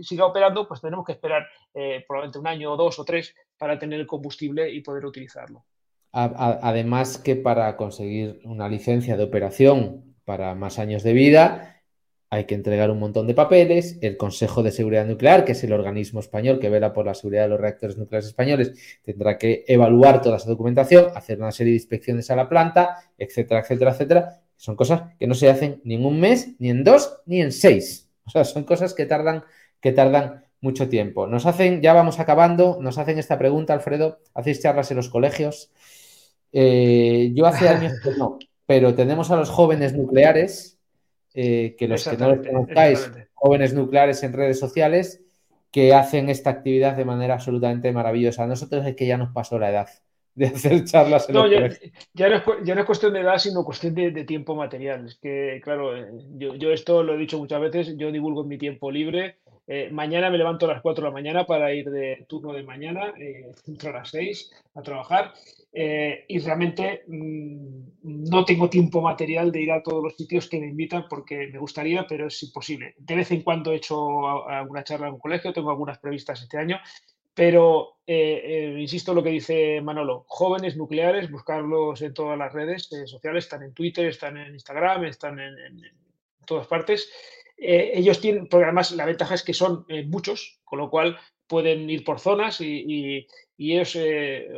siga operando, pues tenemos que esperar eh, probablemente un año o dos o tres para tener el combustible y poder utilizarlo. Además que para conseguir una licencia de operación para más años de vida, hay que entregar un montón de papeles. El Consejo de Seguridad Nuclear, que es el organismo español que vela por la seguridad de los reactores nucleares españoles, tendrá que evaluar toda esa documentación, hacer una serie de inspecciones a la planta, etcétera, etcétera, etcétera. Son cosas que no se hacen ni en un mes, ni en dos, ni en seis. O sea, son cosas que tardan, que tardan mucho tiempo. Nos hacen, ya vamos acabando, nos hacen esta pregunta, Alfredo, ¿hacéis charlas en los colegios? Eh, yo hace años que no, pero tenemos a los jóvenes nucleares eh, que los que no los conozcáis, jóvenes nucleares en redes sociales, que hacen esta actividad de manera absolutamente maravillosa. A nosotros es que ya nos pasó la edad de hacer charlas en no, ya, ya, no es, ya, no es, cuestión de edad, sino cuestión de, tiempo material. Es que, claro, eh, yo, yo, esto lo he dicho muchas veces, yo divulgo en mi tiempo libre. Eh, mañana me levanto a las 4 de la mañana para ir de turno de mañana, eh, entro a las 6 a trabajar eh, y realmente mm, no tengo tiempo material de ir a todos los sitios que me invitan porque me gustaría, pero es imposible. De vez en cuando he hecho alguna charla en un colegio, tengo algunas previstas este año, pero insisto en lo que dice Manolo, jóvenes nucleares, buscarlos en todas las redes sociales, están en Twitter, están en Instagram, están en todas partes eh, ellos tienen, además la ventaja es que son eh, muchos, con lo cual pueden ir por zonas y, ellos eh,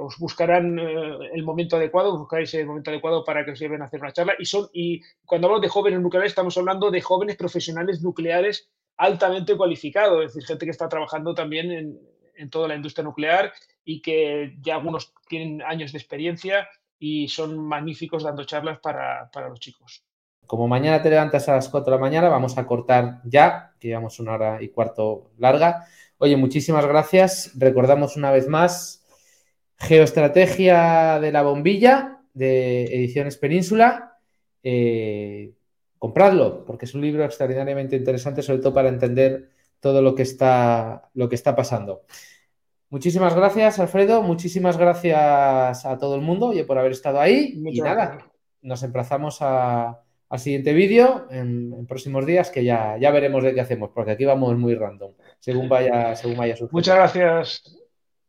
os buscarán el momento adecuado, buscáis el momento adecuado para que os lleven a hacer una charla. Y, son, y cuando hablamos de jóvenes nucleares, estamos hablando de jóvenes profesionales nucleares altamente cualificados, es decir, gente que está trabajando también en, toda la industria nuclear y que ya algunos tienen años de experiencia y son magníficos dando charlas para los chicos. Como mañana te levantas a las 4 de la mañana, vamos a cortar ya, que llevamos una hora y cuarto larga. Oye, muchísimas gracias. Recordamos una vez más Geoestrategia de la Bombilla de Ediciones Península. Eh, compradlo, porque es un libro extraordinariamente interesante, sobre todo para entender todo lo que está, lo que está pasando. Muchísimas gracias, Alfredo. Muchísimas gracias a todo el mundo oye, por haber estado ahí. y nada, nos emplazamos a, al siguiente vídeo en, próximos días que ya, ya veremos de qué hacemos, porque aquí vamos muy random, según vaya, según vaya Muchas gracias.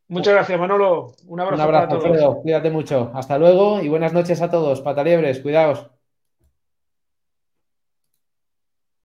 Muchas gracias, Manolo. Un abrazo. Un abrazo, Alfredo. Cuídate mucho. Hasta luego y buenas noches a todos. Pataliebres, cuidaos.